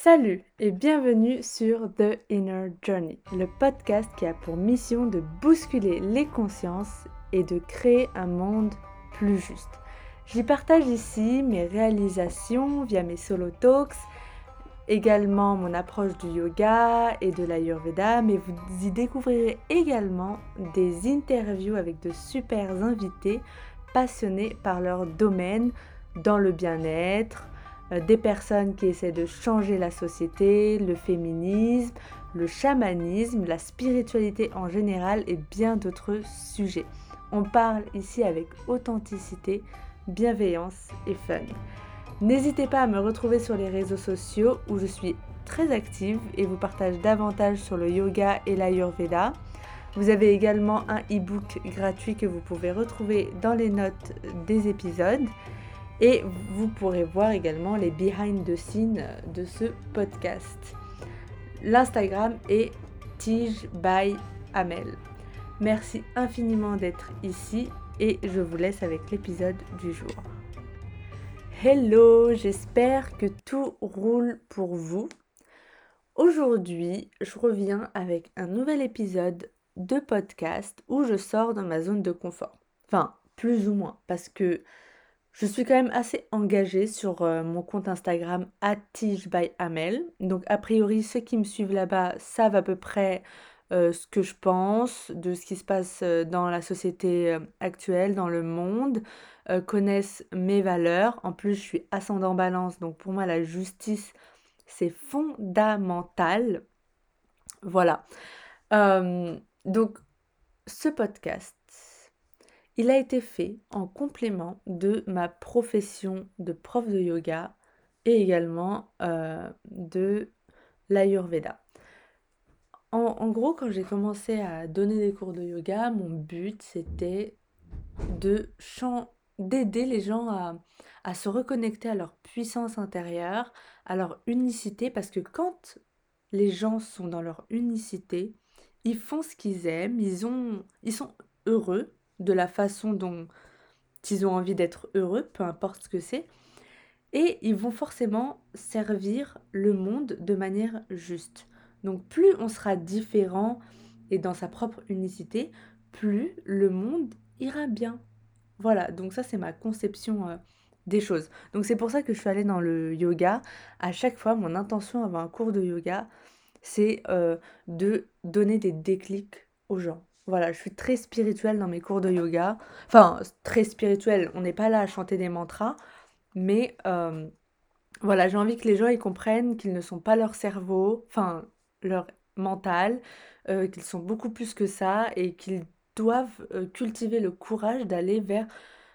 Salut et bienvenue sur The Inner Journey, le podcast qui a pour mission de bousculer les consciences et de créer un monde plus juste. J'y partage ici mes réalisations via mes solo talks, également mon approche du yoga et de l'ayurveda, mais vous y découvrirez également des interviews avec de super invités passionnés par leur domaine dans le bien-être, des personnes qui essaient de changer la société, le féminisme, le chamanisme, la spiritualité en général et bien d'autres sujets. On parle ici avec authenticité, bienveillance et fun. N'hésitez pas à me retrouver sur les réseaux sociaux où je suis très active et vous partage davantage sur le yoga et l'ayurveda. Vous avez également un e-book gratuit que vous pouvez retrouver dans les notes des épisodes. Et vous pourrez voir également les behind the scenes de ce podcast. L'Instagram est Tige by Amel. Merci infiniment d'être ici et je vous laisse avec l'épisode du jour. Hello, j'espère que tout roule pour vous. Aujourd'hui, je reviens avec un nouvel épisode de podcast où je sors dans ma zone de confort. Enfin, plus ou moins, parce que je suis quand même assez engagée sur euh, mon compte Instagram @tige by. Donc a priori ceux qui me suivent là-bas savent à peu près euh, ce que je pense de ce qui se passe euh, dans la société actuelle, dans le monde, connaissent mes valeurs. En plus, je suis ascendant balance, donc pour moi la justice c'est fondamental. Voilà. donc ce podcast il a été fait en complément de ma profession de prof de yoga et également euh, de l'Ayurveda. En, gros, quand j'ai commencé à donner des cours de yoga, mon but c'était de d'aider les gens à, à se reconnecter à leur puissance intérieure, à leur unicité, parce que quand les gens sont dans leur unicité, ils font ce qu'ils aiment, ils, ont, ils sont heureux, de la façon dont ils ont envie d'être heureux, peu importe ce que c'est. Et ils vont forcément servir le monde de manière juste. Donc plus on sera différent et dans sa propre unicité, plus le monde ira bien. Voilà, donc ça c'est ma conception euh, des choses. Donc c'est pour ça que je suis allée dans le yoga. À chaque fois, mon intention avant un cours de yoga, c'est euh, de donner des déclics aux gens. Voilà, je suis très spirituelle dans mes cours de yoga. Enfin, très spirituelle, on n'est pas là à chanter des mantras, mais euh, voilà, j'ai envie que les gens ils comprennent qu'ils ne sont pas leur cerveau, enfin leur mental, euh, qu'ils sont beaucoup plus que ça et qu'ils doivent euh, cultiver le courage d'aller vers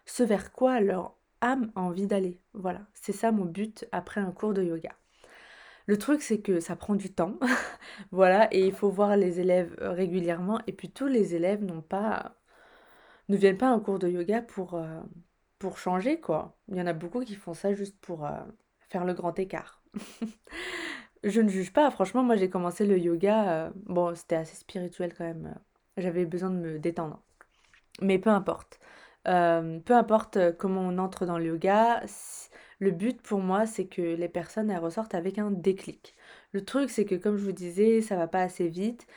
ce vers quoi leur âme a envie d'aller. Voilà, c'est ça mon but après un cours de yoga. Le truc, c'est que ça prend du temps. voilà, et il faut voir les élèves euh, régulièrement. Et puis tous les élèves n'ont pas, ne viennent pas un cours de yoga pour, euh, pour changer, quoi. Il y en a beaucoup qui font ça juste pour euh, faire le grand écart. Je ne juge pas, franchement, moi j'ai commencé le yoga, bon, c'était assez spirituel quand même. J'avais besoin de me détendre. Mais peu importe. peu importe comment on entre dans le yoga, le but pour moi, c'est que les personnes elles ressortent avec un déclic. Le truc, c'est que comme je vous disais, ça va pas assez vite.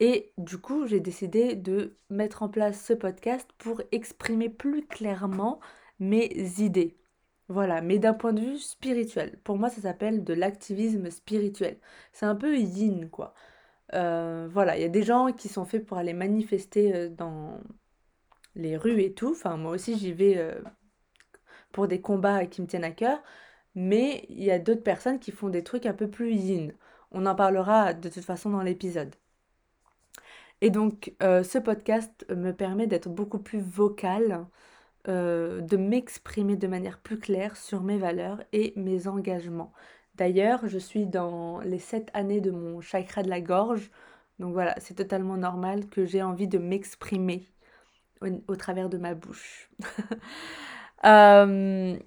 Et du coup, j'ai décidé de mettre en place ce podcast pour exprimer plus clairement mes idées. Voilà, mais d'un point de vue spirituel. Pour moi, ça s'appelle de l'activisme spirituel. C'est un peu yin, quoi. Euh, voilà, il y a des gens qui sont faits pour aller manifester euh, dans les rues et tout. Enfin, moi aussi, j'y vais euh, pour des combats qui me tiennent à cœur, mais il y a d'autres personnes qui font des trucs un peu plus yin. On en parlera de toute façon dans l'épisode. Et donc, euh, ce podcast me permet d'être beaucoup plus vocal, euh, de m'exprimer de manière plus claire sur mes valeurs et mes engagements. D'ailleurs, je suis dans les sept années de mon chakra de la gorge, donc voilà, c'est totalement normal que j'ai envie de m'exprimer au, travers de ma bouche. Euh,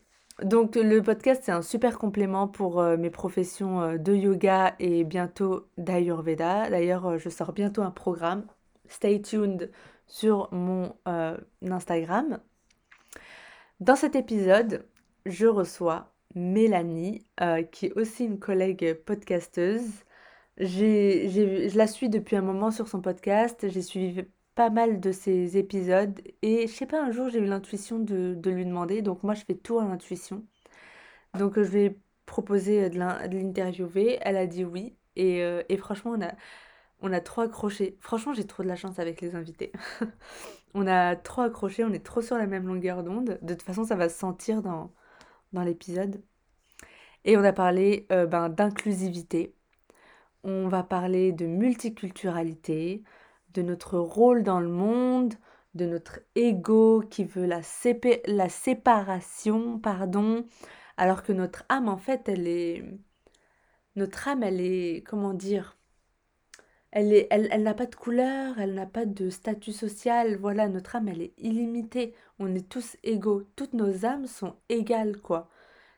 donc le podcast, c'est un super complément pour euh, mes professions euh, de yoga et bientôt d'Ayurveda. D'ailleurs, je sors bientôt un programme. Stay tuned sur mon Instagram. Dans cet épisode, je reçois Mélanie, qui est aussi une collègue podcasteuse. Je la suis depuis un moment sur son podcast, j'ai suivi pas mal de ses épisodes et je sais pas, un jour j'ai eu l'intuition de, de lui demander, donc moi je fais tout à l'intuition. Donc euh, je lui ai proposé de l'in- de l'interviewer, elle a dit oui et, euh, et franchement on a, on a trop accroché. Franchement j'ai trop de la chance avec les invités. On a trop accroché, on est trop sur la même longueur d'onde. De toute façon ça va se sentir dans, dans l'épisode. Et on a parlé euh, ben, d'inclusivité. On va parler de multiculturalité, de notre rôle dans le monde, de notre ego qui veut la, la séparation, pardon, alors que notre âme, en fait, elle est... Notre âme, elle est... Comment dire? Elle elle, elle n'a pas de couleur, elle n'a pas de statut social. Voilà, notre âme, elle est illimitée. On est tous égaux. Toutes nos âmes sont égales, quoi.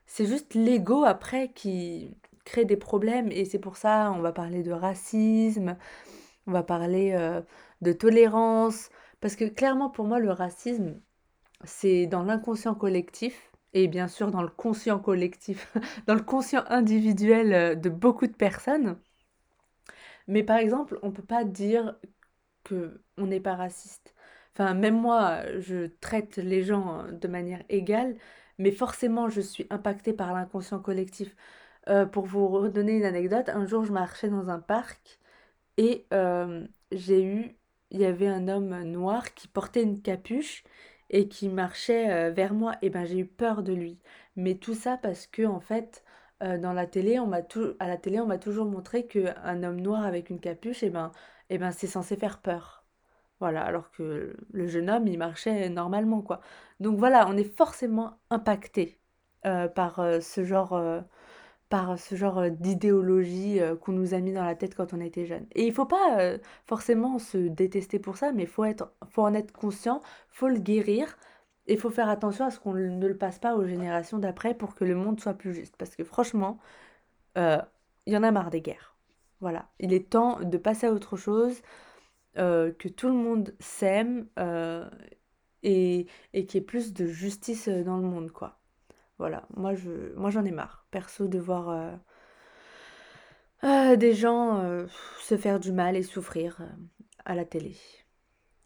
C'est juste l'ego après qui crée des problèmes et c'est pour ça on va parler de racisme, on va parler euh, de tolérance, parce que clairement pour moi le racisme c'est dans l'inconscient collectif et bien sûr dans le conscient collectif, dans le conscient individuel euh, de beaucoup de personnes. Mais par exemple on peut pas dire que on n'est pas raciste. Enfin même moi je traite les gens de manière égale, mais forcément je suis impactée par l'inconscient collectif. Euh, pour vous redonner une anecdote, un jour je marchais dans un parc et euh, j'ai eu, il y avait un homme noir qui portait une capuche et qui marchait euh, vers moi. Et ben j'ai eu peur de lui. Mais tout ça parce que en fait, euh, dans la télé, on m'a tou- à la télé, on m'a toujours montré qu'un homme noir avec une capuche, et ben, et ben c'est censé faire peur. Voilà, alors que le jeune homme, il marchait normalement, quoi. Donc voilà, on est forcément impacté par ce genre, par ce genre euh, d'idéologie euh, qu'on nous a mis dans la tête quand on était jeune. Et il faut pas euh, forcément se détester pour ça, mais faut être, faut en être conscient, faut le guérir, et faut faire attention à ce qu'on ne le passe pas aux générations d'après pour que le monde soit plus juste. Parce que franchement, il y en a marre des guerres. Voilà, il est temps de passer à autre chose, que tout le monde s'aime et, et qu'il y ait plus de justice dans le monde, quoi. Voilà, moi je, moi j'en ai marre, perso, de voir euh, euh, des gens euh, se faire du mal et souffrir à la télé.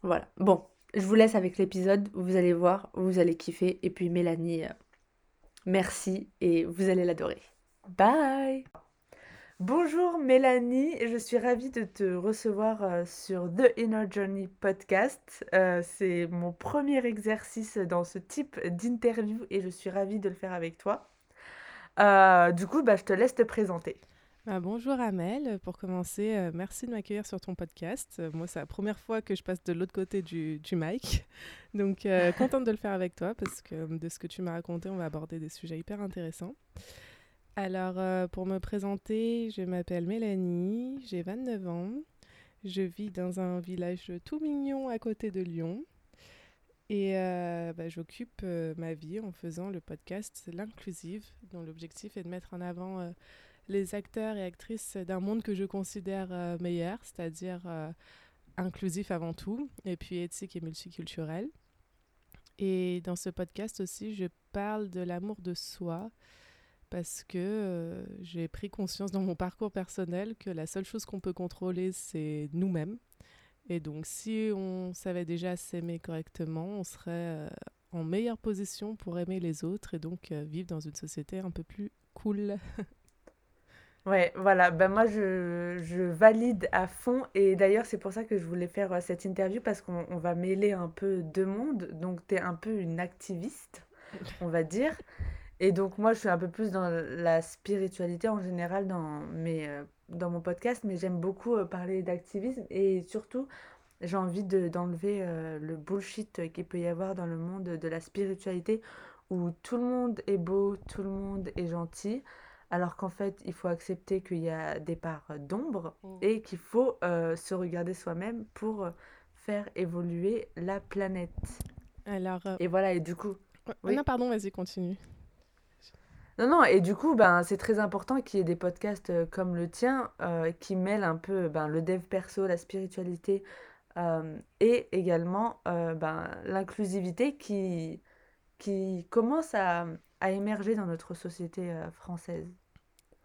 Voilà, bon, je vous laisse avec l'épisode, vous allez voir, vous allez kiffer. Et puis Mélanie, merci et vous allez l'adorer. Bye Bonjour Mélanie, je suis ravie de te recevoir euh, sur The Inner Journey podcast. Euh, c'est mon premier exercice dans ce type d'interview et je suis ravie de le faire avec toi. Euh, du coup, bah, je te laisse te présenter. Bah, bonjour Amel, pour commencer, merci de m'accueillir sur ton podcast. Moi, c'est la première fois que je passe de l'autre côté du, du mic, donc contente de le faire avec toi parce que de ce que tu m'as raconté, on va aborder des sujets hyper intéressants. Alors, euh, pour me présenter, je m'appelle Mélanie, j'ai 29 ans, je vis dans un village tout mignon à côté de Lyon et euh, bah, j'occupe euh, ma vie en faisant le podcast L'Inclusive, dont l'objectif est de mettre en avant les acteurs et actrices d'un monde que je considère meilleur, c'est-à-dire inclusif avant tout, et puis éthique et multiculturel. Et dans ce podcast aussi, je parle de l'amour de soi, parce que euh, j'ai pris conscience dans mon parcours personnel que la seule chose qu'on peut contrôler, c'est nous-mêmes. Et donc, si on savait déjà s'aimer correctement, on serait euh, en meilleure position pour aimer les autres et donc euh, vivre dans une société un peu plus cool. Ouais, voilà, ben moi je, je valide à fond et d'ailleurs c'est pour ça que je voulais faire cette interview parce qu'on on va mêler un peu deux mondes, donc tu es un peu une activiste, on va dire, et donc moi je suis un peu plus dans la spiritualité en général dans, mes, euh, dans mon podcast, mais j'aime beaucoup euh, parler d'activisme et surtout j'ai envie de, d'enlever euh, le bullshit qu'il peut y avoir dans le monde de la spiritualité où tout le monde est beau, tout le monde est gentil. Alors qu'en fait, il faut accepter qu'il y a des parts d'ombre Mm. et qu'il faut euh, se regarder soi-même pour faire évoluer la planète. Alors, euh, Et voilà, et du coup, ouais, oui. non, pardon, vas-y, continue. Non, non, et du coup, ben, c'est très important qu'il y ait des podcasts euh, comme le tien euh, qui mêlent un peu ben, le dev perso, la spiritualité euh, et également ben, l'inclusivité qui, qui commence à, à émerger dans notre société française.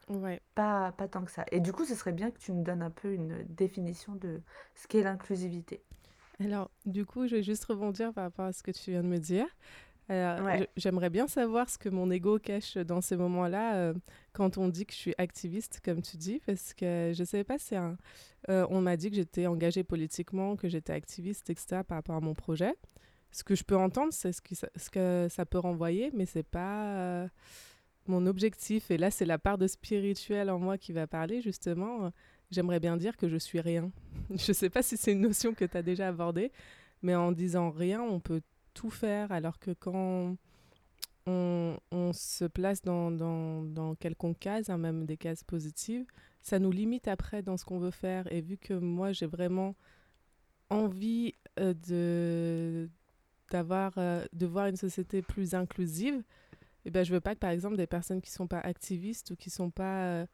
Ouais. Pas, pas tant que ça. Et du coup, ce serait bien que tu me donnes un peu une définition de ce qu'est l'inclusivité. Alors, du coup, je vais juste rebondir par rapport à ce que tu viens de me dire. Ouais. je- j'aimerais bien savoir ce que mon ego cache dans ces moments-là, euh, quand on dit que je suis activiste, comme tu dis, parce que je ne savais pas si un... euh, on m'a dit que j'étais engagée politiquement, que j'étais activiste, etc., par rapport à mon projet. Ce que je peux entendre, c'est ce, qui, ce que ça peut renvoyer, mais c'est pas euh, mon objectif. Et là, c'est la part de spirituel en moi qui va parler, justement. Euh, J'aimerais bien dire que je suis rien. Je sais pas si c'est une notion que tu as déjà abordée, mais en disant rien, on peut tout faire, alors que quand on, se place dans, dans, dans quelconque case, hein, même des cases positives, ça nous limite après dans ce qu'on veut faire. Et vu que moi, j'ai vraiment envie euh, de d'avoir euh, de voir une société plus inclusive et ben je veux pas que par exemple des personnes qui sont pas activistes ou qui sont pas euh,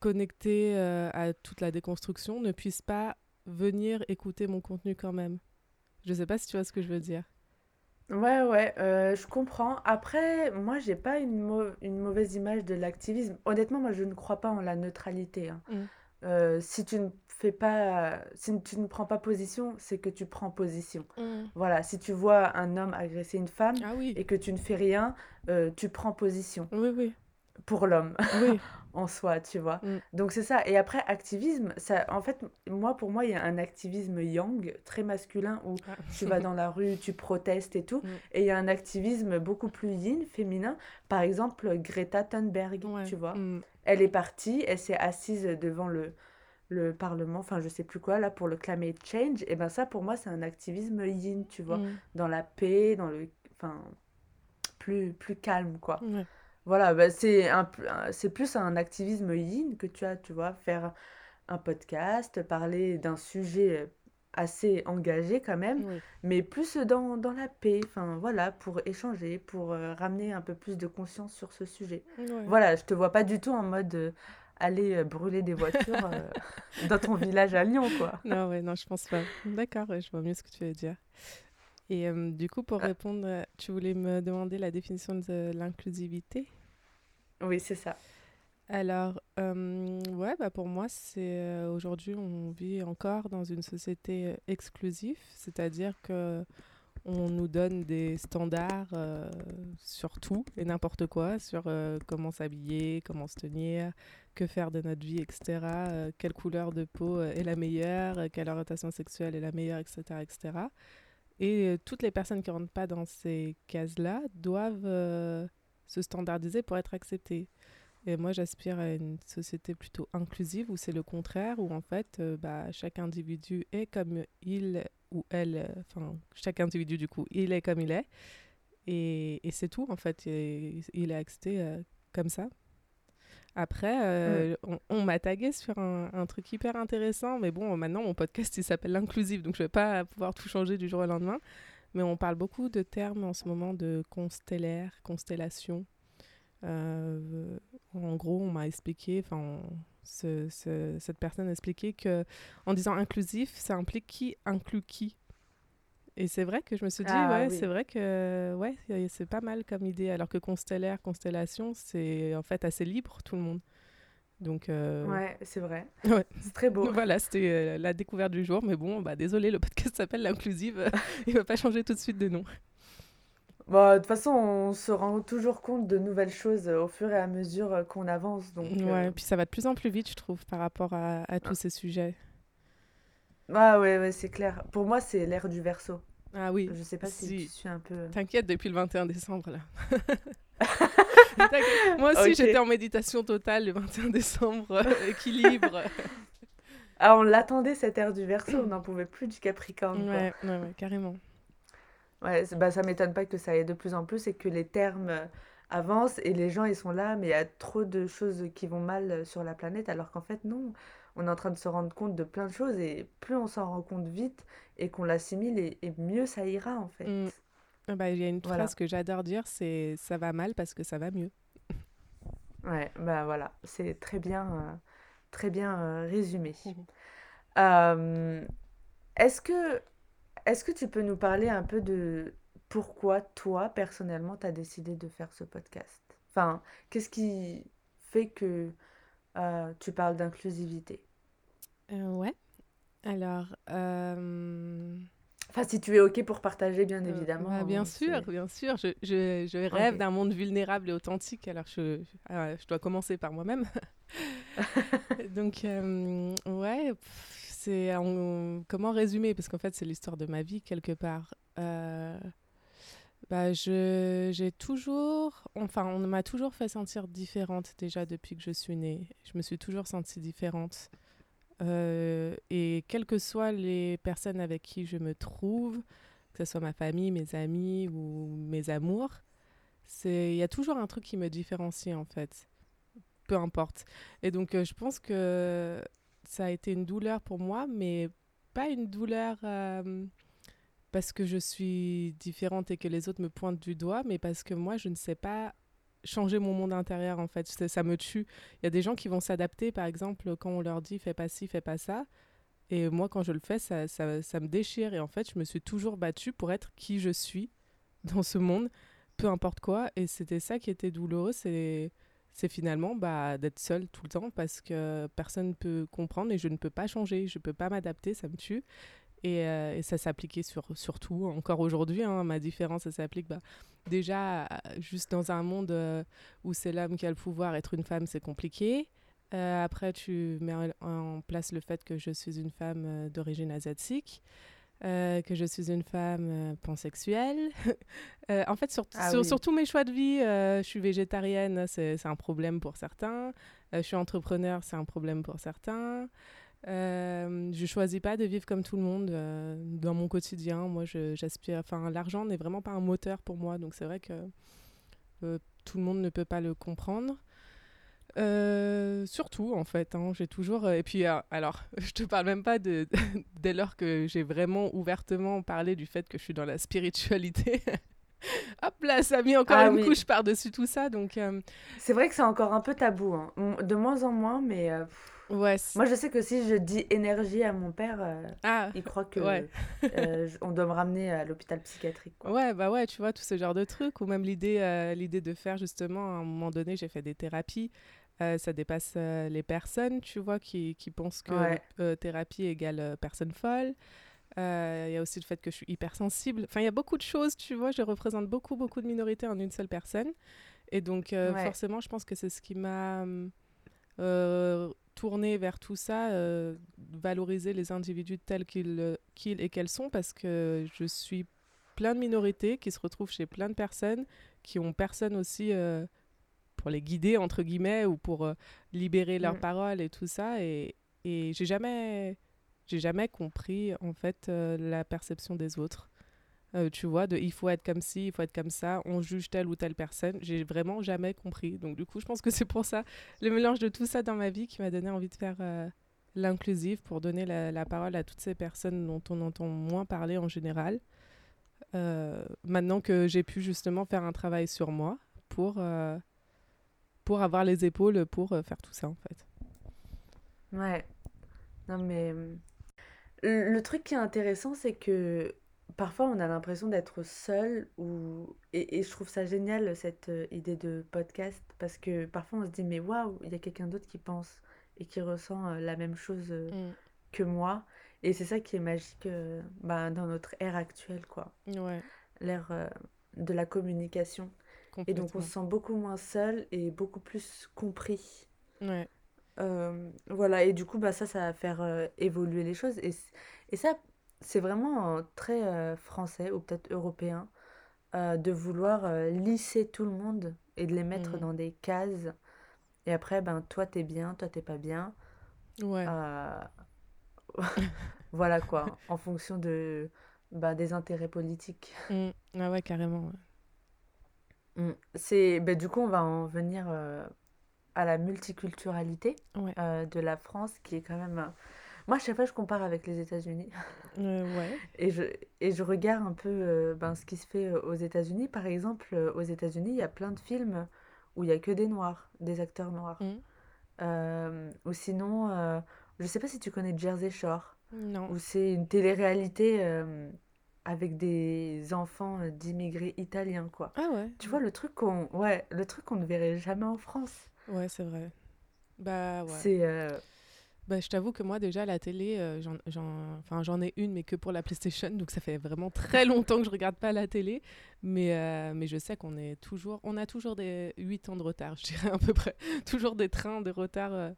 connectées à toute la déconstruction ne puissent pas venir écouter mon contenu quand même je sais pas si tu vois ce que je veux dire Ouais, ouais, euh, je comprends. Après, moi, j'ai pas une, mau- une mauvaise image de l'activisme. Honnêtement, moi, je ne crois pas en la neutralité. hein. Mm. Euh, si tu ne fais pas, si tu ne prends pas position, c'est que tu prends position. Voilà, si tu vois un homme agresser une femme ah oui et que tu ne fais rien, euh, tu prends position oui oui pour l'homme oui en soi, tu vois. Mm. Donc c'est ça. Et après, activisme, ça, en fait, moi, pour moi, il y a un activisme yang, très masculin, où Ah. tu vas dans la rue, tu protestes et tout. Mm. Et il y a un activisme beaucoup plus yin, féminin. Par exemple, Greta Thunberg, Ouais. tu vois. Mm. Elle est partie, elle s'est assise devant le, le Parlement, enfin, je sais plus quoi, là, pour le climate change. Et ben ça, pour moi, c'est un activisme yin, tu vois. Dans la paix, dans le... Enfin, plus, plus calme, quoi. Ouais. Voilà, bah, c'est un, c'est plus un activisme yin que tu as, tu vois, faire un podcast, parler d'un sujet euh, assez engagé quand même, Oui. mais plus dans, dans la paix, enfin voilà, pour échanger, pour euh, ramener un peu plus de conscience sur ce sujet. Voilà, je te vois pas du tout en mode euh, aller euh, brûler des voitures dans ton village à Lyon, quoi. Non, ouais, non, je pense pas. D'accord, ouais, je vois mieux ce que tu veux dire. Et du coup, pour Euh. répondre, tu voulais me demander la définition de l'inclusivité? Oui, c'est ça. Alors, euh, ouais, bah pour moi, c'est euh, aujourd'hui, on vit encore dans une société euh, exclusive, c'est-à-dire que on nous donne des standards sur tout et n'importe quoi, sur comment s'habiller, comment se tenir, que faire de notre vie, etc. quelle couleur de peau est la meilleure, quelle orientation sexuelle est la meilleure, etc., etc. Et toutes les personnes qui rentrent pas dans ces cases-là doivent se standardiser pour être acceptées. Et moi, j'aspire à une société plutôt inclusive où c'est le contraire, où en fait, euh, bah, chaque individu est comme il ou elle, enfin, chaque individu, du coup, il est comme il est. Et, et c'est tout, en fait. Et il est accepté euh, comme ça. Après, euh, on, on m'a tagué sur un, un truc hyper intéressant, mais bon, maintenant, mon podcast, il s'appelle l'inclusive, donc je vais pas pouvoir tout changer du jour au lendemain. Mais on parle beaucoup de termes en ce moment de constellaire, constellation. Euh, en gros, on m'a expliqué, enfin, on- ce- ce- cette personne a expliqué que en disant inclusif, ça implique qui inclut qui. Et c'est vrai que je me suis dit, Ah, ouais, oui. c'est vrai que ouais, c'est pas mal comme idée. Alors que constellaire, constellation, c'est en fait assez libre, tout le monde. Donc, euh, Ouais, c'est vrai. Ouais. C'est très beau. voilà, c'était euh, la découverte du jour. Mais bon, bah, désolé, le podcast s'appelle l'inclusive. Il va pas changer tout de suite de nom. Bon, de toute façon, on se rend toujours compte de nouvelles choses euh, au fur et à mesure qu'on avance. Donc, euh, Ouais, puis ça va de plus en plus vite, je trouve, par rapport à, à tous ces sujets. Ah ouais, ouais, c'est clair. Pour moi, c'est l'ère du verso. Ah oui, Je sais pas si, Si. tu suis un peu. T'inquiète, depuis le 21 décembre, là. Moi aussi, j'étais en méditation totale le 21 décembre, euh, équilibre. Ah, on l'attendait cette ère du verso, on n'en pouvait plus du Capricorne. ouais, ouais, ouais, carrément. Ouais, bah, ça m'étonne pas que ça aille de plus en plus et que les termes euh, avancent et les gens ils sont là, mais il y a trop de choses qui vont mal euh, sur la planète, alors qu'en fait, non. On est en train de se rendre compte de plein de choses et plus on s'en rend compte vite et qu'on l'assimile et, et mieux ça ira en fait. Mm. Ah bah, Il y a une Voilà. phrase que j'adore dire, c'est « ça va mal parce que ça va mieux Ouais, bah voilà, c'est très bien, euh, très bien euh, résumé. Euh, est-ce que, est-ce que tu peux nous parler un peu de pourquoi toi, personnellement, tu as décidé de faire ce podcast? Enfin, qu'est-ce qui fait que euh, tu parles d'inclusivité? Euh, ouais. Alors, euh, Enfin, si tu es OK pour partager, bien euh, évidemment. bah, bien hein, sûr, bien sûr. Je, je, je rêve d'un monde vulnérable et authentique. Alors, je, euh, je dois commencer par moi-même. Donc, euh, ouais, c'est en- comment résumer? Parce qu'en fait, c'est l'histoire de ma vie quelque part. Euh, bah, j'ai toujours, enfin, on m'a toujours fait sentir différente déjà depuis que je suis née. Je me suis toujours sentie différente. Euh, et quelles que soient les personnes avec qui je me trouve, que ce soit ma famille, mes amis ou mes amours, il y a toujours un truc qui me différencie en fait peu importe. Et donc, euh, je pense que ça a été une douleur pour moi, mais pas une douleur euh, parce que je suis différente et que les autres me pointent du doigt, mais parce que moi, je ne sais pas changer mon monde intérieur, en fait. Ça, me tue. Il y a des gens qui vont s'adapter, par exemple, quand on leur dit fais pas ci, fais pas ça. Et moi, quand je le fais, ça, ça, ça me déchire. Et en fait, je me suis toujours battue pour être qui je suis dans ce monde, peu importe quoi. Et c'était ça qui était douloureux, c'est c'est finalement bah, d'être seule tout le temps parce que personne ne peut comprendre et je ne peux pas changer, je ne peux pas m'adapter, ça me tue. Et, euh, et ça s'appliquait sur, sur tout, encore aujourd'hui, hein, ma différence, ça s'applique bah, déjà juste dans un monde euh, où c'est l'homme qui a le pouvoir, être une femme, c'est compliqué. Euh, après, tu mets en, place le fait que je suis une femme d'origine asiatique, que je suis une femme pansexuelle. En fait, sur, Ah sur, oui. sur tous mes choix de vie, je suis végétarienne, c'est un problème pour certains. Je suis entrepreneur, c'est un problème pour certains. Euh, je choisis pas de vivre comme tout le monde euh, dans mon quotidien. Moi, j'aspire. Enfin, l'argent n'est vraiment pas un moteur pour moi, donc c'est vrai que euh, tout le monde ne peut pas le comprendre. Euh, surtout, en fait, hein, j'ai toujours. et puis, alors, je te parle même pas de dès lors que j'ai vraiment ouvertement parlé du fait que je suis dans la spiritualité. Hop là, ça a mis encore Ah une oui. couche par-dessus tout ça, donc C'est vrai que c'est encore un peu tabou, hein. De moins en moins, mais pff, ouais. moi je sais que si je dis énergie à mon père, euh, Ah, il croit que ouais. euh, on doit me ramener à l'hôpital psychiatrique, quoi. Ouais, bah ouais, tu vois, tout ce genre de trucs, ou même l'idée euh, l'idée de faire justement, à un moment donné, j'ai fait des thérapies, ça dépasse les personnes, tu vois, qui, qui pensent que Ouais. thérapie égale personne folle. Il y a aussi le fait que je suis hypersensible. Enfin, il y a beaucoup de choses, tu vois, je représente beaucoup, beaucoup de minorités en une seule personne. Et donc, forcément, je pense que c'est ce qui m'a euh, tourné vers tout ça, euh, valoriser les individus tels qu'ils euh, qu'ils et qu'elles sont, parce que je suis plein de minorités qui se retrouvent chez plein de personnes qui ont personne aussi euh, pour les guider, entre guillemets, ou pour euh, libérer leurs Mm. paroles et tout ça. Et, et j'ai jamais, jamais compris, en fait, la perception des autres. Euh, tu vois, de il faut être comme ci, il faut être comme ça, on juge telle ou telle personne. J'ai vraiment jamais compris. Donc, du coup, je pense que c'est pour ça, le mélange de tout ça dans ma vie qui m'a donné envie de faire euh, l'inclusive pour donner la, parole à toutes ces personnes dont on entend moins parler en général. Euh, maintenant que j'ai pu justement faire un travail sur moi pour, pour avoir les épaules pour faire tout ça, en fait. Ouais. Non, mais le le truc qui est intéressant, c'est que parfois on a l'impression d'être seul ou et, et je trouve ça génial cette euh, idée de podcast parce que parfois on se dit mais waouh, il y a quelqu'un d'autre qui pense et qui ressent euh, la même chose euh, Mm. que moi et c'est ça qui est magique bah, dans notre ère actuelle quoi, Ouais, l'ère de la communication et donc on se sent beaucoup moins seul et beaucoup plus compris. Ouais. Voilà, et du coup, bah, ça, ça va faire évoluer les choses. Et, et ça, c'est vraiment euh, très euh, français ou peut-être européen euh, de vouloir lisser tout le monde et de les mettre Mhm. dans des cases. Et après, ben, toi, t'es bien, toi, t'es pas bien. Ouais. Voilà quoi, en fonction de, bah, des intérêts politiques. Mm. Ah ouais, carrément. ouais. Mm. C'est, bah, du coup, on va en venir euh, à la multiculturalité Ouais. euh, de la France, qui est quand même... Moi, à chaque fois, je compare avec les États-Unis. Euh, ouais. Et je, et je regarde un peu euh, ben, ce qui se fait euh, aux États-Unis. Par exemple, aux États-Unis, il y a plein de films où il y a que des noirs, des acteurs noirs. Mm. Euh, ou sinon, je sais pas si tu connais Jersey Shore, Non. où c'est une télé-réalité avec des enfants d'immigrés italiens, quoi. Ah ouais? Tu vois, le truc qu'on ouais, le truc qu'on ne verrait jamais en France. Ouais, c'est vrai. Bah ouais. C'est Bah, je t'avoue que moi déjà la télé, euh, j'en, enfin, j'en ai une mais que pour la PlayStation, donc ça fait vraiment très longtemps que je regarde pas la télé. Mais, euh, mais je sais qu'on est toujours, on a toujours des 8 ans de retard, je dirais à peu près. Toujours des trains de retard euh,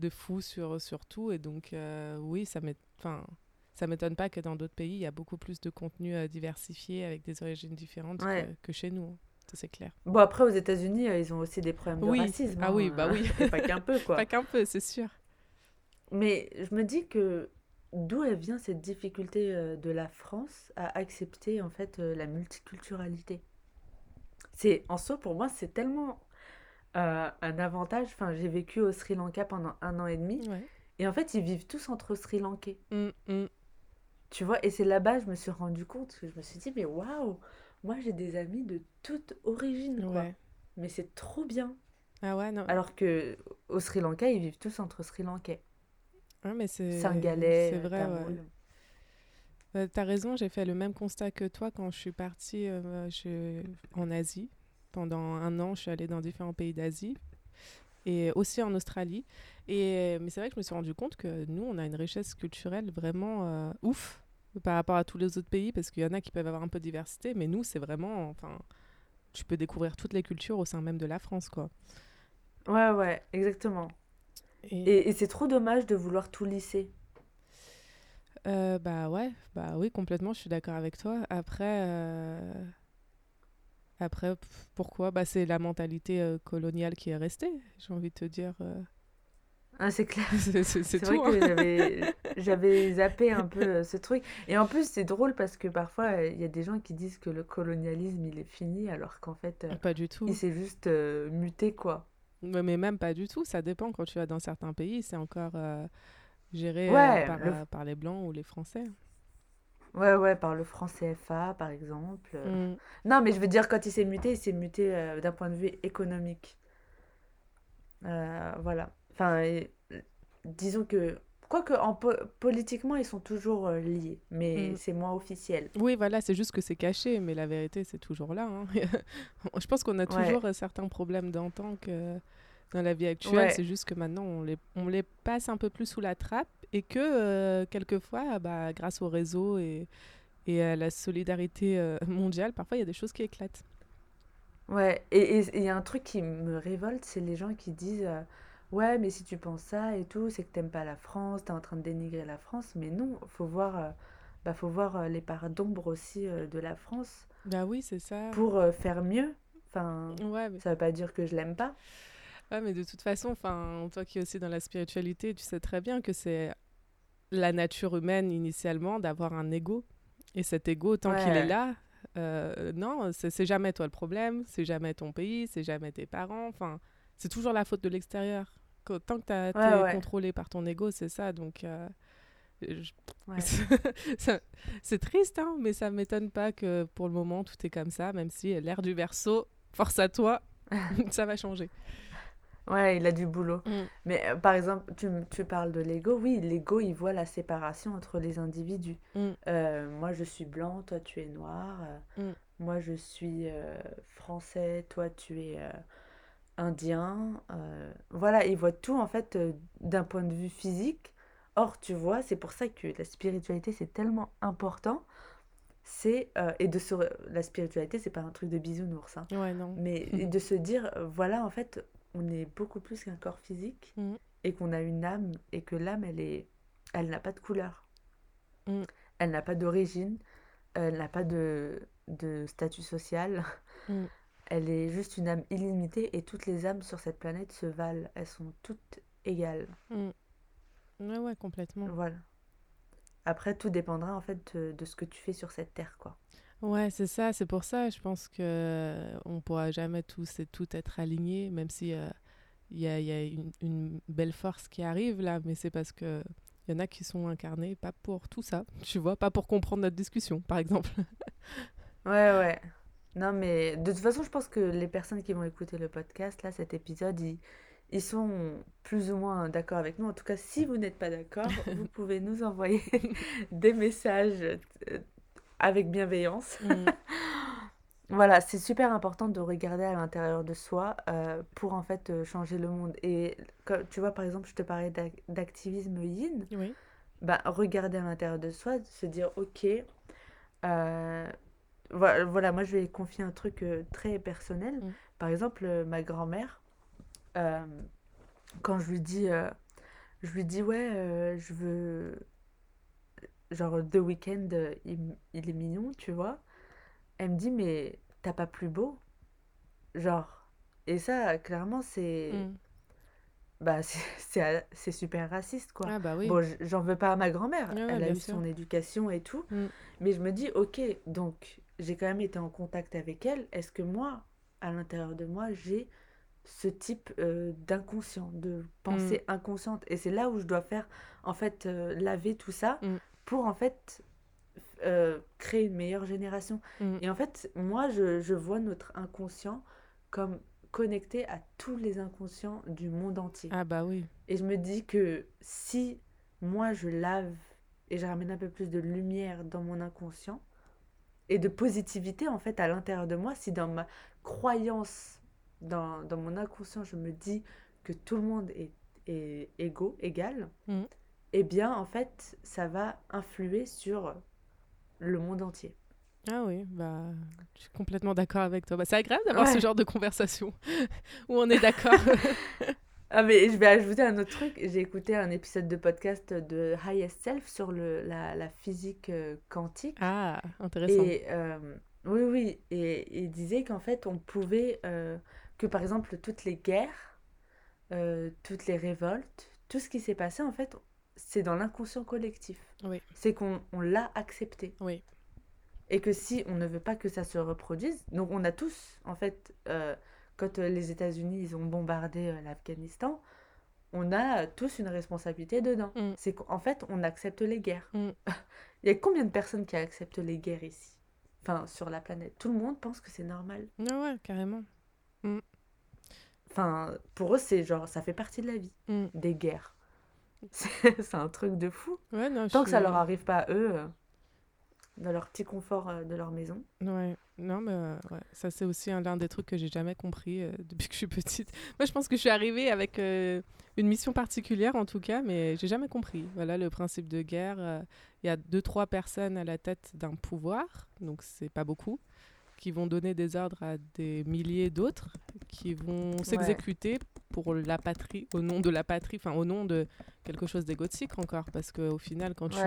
de fou sur, sur tout. Et donc euh, oui, ça m'é- enfin, ça m'étonne pas que dans d'autres pays, il y a beaucoup plus de contenu diversifié avec des origines différentes que, ouais. que chez nous. hein. Ça c'est clair. Bon, après, aux États-Unis, ils ont aussi des problèmes de Oui, racisme, ah oui, hein, bah oui. pas qu'un peu, quoi. Pas qu'un peu, c'est sûr. Mais je me dis que d'où elle vient cette difficulté euh, de la France à accepter en fait euh, la multiculturalité? C'est en soi pour moi c'est tellement euh, un avantage. Enfin j'ai vécu au Sri Lanka pendant un an et demi Ouais. et en fait ils vivent tous entre Sri Lankais. Mm, mm. Tu vois et c'est là-bas je me suis rendu compte que je me suis dit mais waouh moi j'ai des amis de toute origine quoi. Mais c'est trop bien. Ah ouais, non. Alors que au Sri Lanka ils vivent tous entre Sri Lankais. Ouais, mais c'est Singalais, c'est vrai, ouais. Euh, T'as raison, j'ai fait le même constat que toi quand je suis partie euh, je- en Asie. Pendant un an, je suis allée dans différents pays d'Asie et aussi en Australie. Et, mais c'est vrai que je me suis rendu compte que nous, on a une richesse culturelle vraiment euh, ouf par rapport à tous les autres pays parce qu'il y en a qui peuvent avoir un peu de diversité, mais nous, c'est vraiment, enfin, tu peux découvrir toutes les cultures au sein même de la France, quoi. Ouais ouais exactement. Et, Et, et c'est trop dommage de vouloir tout lisser. Euh, bah ouais, bah oui, complètement, je suis d'accord avec toi. Après, euh, après pourquoi? Bah c'est la mentalité euh, coloniale qui est restée, j'ai envie de te dire. Ah, c'est clair. C'est vrai que hein. j'avais zappé un peu ce truc. Et en plus, c'est drôle parce que parfois, il y a des gens qui disent que le colonialisme, il est fini, alors qu'en fait, Pas du il tout. s'est juste muté, quoi. Mais même pas du tout, ça dépend. Quand tu vas dans certains pays, c'est encore euh, géré euh, Ouais, par, le... euh, par les Blancs ou les Français. ouais, ouais, par le franc CFA, par exemple. Mm. Non, mais je veux dire, quand il s'est muté, il s'est muté d'un point de vue économique. Voilà. Enfin, disons que, quoique en po- politiquement, ils sont toujours euh, liés, mais Mm. c'est moins officiel. Oui, voilà, c'est juste que c'est caché, mais la vérité, c'est toujours là. hein. Je pense qu'on a Ouais, toujours euh, certains problèmes d'antan que dans la vie actuelle. ouais, C'est juste que maintenant, on les, on les passe un peu plus sous la trappe et que euh, quelquefois, bah, grâce au réseau et, et à la solidarité euh, mondiale, parfois, il y a des choses qui éclatent. ouais. Et il y a un truc qui me révolte, c'est les gens qui disent, ouais, mais si tu penses ça et tout, c'est que t'aimes pas la France, t'es en train de dénigrer la France. Mais non, faut voir, euh, bah, faut voir euh, les parts d'ombre aussi euh, de la France Bah oui, c'est ça. pour faire mieux. Enfin, Ouais, mais, ça veut pas dire que je l'aime pas. ouais, mais de toute façon, enfin, toi qui es aussi dans la spiritualité, tu sais très bien que c'est la nature humaine initialement d'avoir un ego. Et cet ego, tant qu'il est là, non, c'est jamais toi le problème, c'est jamais ton pays, c'est jamais tes parents. Enfin, c'est toujours la faute de l'extérieur. Tant que ouais, t'es ouais, contrôlé par ton ego, c'est ça. Donc, euh, je- ouais. ça- c'est triste, hein, mais ça m'étonne pas que pour le moment tout est comme ça, même si l'ère du verso, force à toi, ça va changer. Ouais, il a du boulot. Mm. Mais euh, par exemple, tu, tu parles de l'ego. Oui, l'ego, il voit la séparation entre les individus. Mm, Euh, moi, je suis blanc, toi, tu es noir. euh, mm, moi, je suis euh, français, toi, tu es euh, indien. euh, voilà, il voit tout, en fait, euh, d'un point de vue physique. Or, tu vois, c'est pour ça que la spiritualité, c'est tellement important. C'est, euh, et de se, la spiritualité, c'est pas un truc de bisounours, hein. Ouais, non. Mais de se dire, voilà, en fait, on est beaucoup plus qu'un corps physique Mm, et qu'on a une âme et que l'âme, elle est, elle n'a pas de couleur, mm, elle n'a pas d'origine, elle n'a pas de, de statut social, mm. elle est juste une âme illimitée et toutes les âmes sur cette planète se valent, elles sont toutes égales. Mm. Ouais, ouais, complètement. Voilà. Après, tout dépendra en fait de, de ce que tu fais sur cette terre, quoi. Ouais, c'est ça, c'est pour ça, je pense que euh, on pourra jamais tous et toutes être alignés, même si euh, il y a, y a une, une belle force qui arrive là, mais c'est parce que il y en a qui sont incarnés pas pour tout ça, tu vois, pas pour comprendre notre discussion, par exemple. Ouais, ouais. Non, mais de toute façon, je pense que les personnes qui vont écouter le podcast, là, cet épisode, ils, ils sont plus ou moins d'accord avec nous. En tout cas, si vous n'êtes pas d'accord, vous pouvez nous envoyer des messages euh, avec bienveillance. Mm. Voilà, c'est super important de regarder à l'intérieur de soi euh, pour en fait euh, changer le monde. Et comme, tu vois, par exemple, je te parlais d'ac- d'activisme yin. Oui. Bah, regarder à l'intérieur de soi, se dire, ok, euh, voilà, moi je vais confier un truc euh, très personnel. Mm. Par exemple, euh, ma grand-mère, euh, quand je lui dis, je lui dis, ouais, je veux, genre, The Weeknd, euh, il, il est mignon, tu vois. Elle me dit, mais t'as pas plus beau? Genre, et ça, clairement, c'est, Mm. bah, c'est, super raciste, quoi. Ah bah oui. Bon, j'en veux pas à ma grand-mère, Ouais, elle a eu sûr. son éducation et tout, Mm. mais je me dis, ok, donc j'ai quand même été en contact avec elle, est-ce que moi, à l'intérieur de moi, j'ai ce type euh, d'inconscient, de Mm. pensée inconsciente? Et c'est là où je dois faire, en fait, euh, laver tout ça Mm. pour, en fait, euh, créer une meilleure génération. Mm. Et en fait, moi, je, je vois notre inconscient comme connecté à tous les inconscients du monde entier. Ah bah oui. Et je me dis que si moi je lave et je ramène un peu plus de lumière dans mon inconscient et de positivité en fait à l'intérieur de moi, si dans ma croyance, dans, dans mon inconscient, je me dis que tout le monde est, est égaux, égal, Mm. eh bien en fait ça va influer sur le monde entier. Ah oui, bah, je suis complètement d'accord avec toi. Bah, c'est agréable d'avoir ce genre de conversation où on est d'accord. Ah mais je vais ajouter un autre truc. J'ai écouté un épisode de podcast de Highest Self sur le, la, la physique euh, quantique. ah, intéressant. Et euh, oui, oui, et il disait qu'en fait, on pouvait, euh, que par exemple, toutes les guerres, euh, toutes les révoltes, tout ce qui s'est passé, en fait, c'est dans l'inconscient collectif. Oui. C'est qu'on on l'a accepté. Oui. Et que si on ne veut pas que ça se reproduise, donc on a tous, en fait, quand euh, les États-Unis, ils ont bombardé euh, l'Afghanistan, on a euh, tous une responsabilité dedans. Mm. C'est qu'en fait, on accepte les guerres. Mm. Il y a combien de personnes qui acceptent les guerres ici? Enfin, sur la planète. Tout le monde pense que c'est normal. Ah ouais, carrément. Enfin, pour eux, c'est genre, ça fait partie de la vie, Mm. des guerres. C'est un truc de fou. Ouais, non, je Tant que ça leur arrive pas à eux, dans leur petit confort euh, de leur maison. Ouais, non, mais euh, ça c'est aussi un- l'un des trucs que j'ai jamais compris euh, depuis que je suis petite. Moi, je pense que je suis arrivée avec une mission particulière en tout cas, mais j'ai jamais compris. Voilà le principe de guerre. Il y a deux, trois personnes à la tête d'un pouvoir, donc c'est pas beaucoup, qui vont donner des ordres à des milliers d'autres, qui vont s'exécuter pour la patrie, au nom de la patrie, enfin au nom de quelque chose d'égotique encore, parce qu'au final, quand tu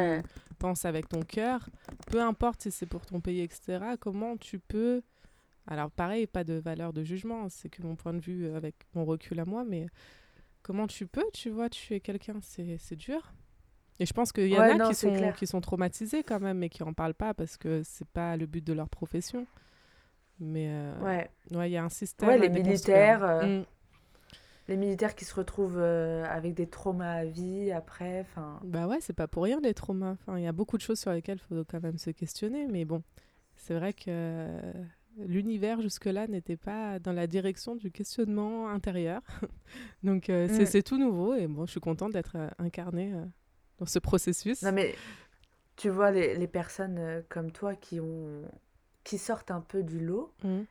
penses avec ton cœur, peu importe si c'est pour ton pays, etc., comment tu peux... Alors pareil, pas de valeur de jugement, c'est que mon point de vue avec mon recul à moi, mais comment tu peux, tu vois, tuer quelqu'un, c'est dur. Et je pense qu'il y en Ouais, a non, qui, sont, clair. qui sont traumatisés quand même, mais qui en parlent pas parce que c'est pas le but de leur profession. Mais euh, Ouais. ouais, il y a un système. Ouais, les militaires, euh, Mm. Les militaires qui se retrouvent euh, avec des traumas à vie après. Enfin, Bah ouais, c'est pas pour rien les traumas. Enfin, il y a beaucoup de choses sur lesquelles il faut quand même se questionner, mais bon, c'est vrai que l'univers jusque-là n'était pas dans la direction du questionnement intérieur. Donc c'est Mm. c'est tout nouveau et bon, je suis contente d'être incarnée dans ce processus. non mais tu vois les, les personnes comme toi qui ont qui sortent un peu du lot Mm.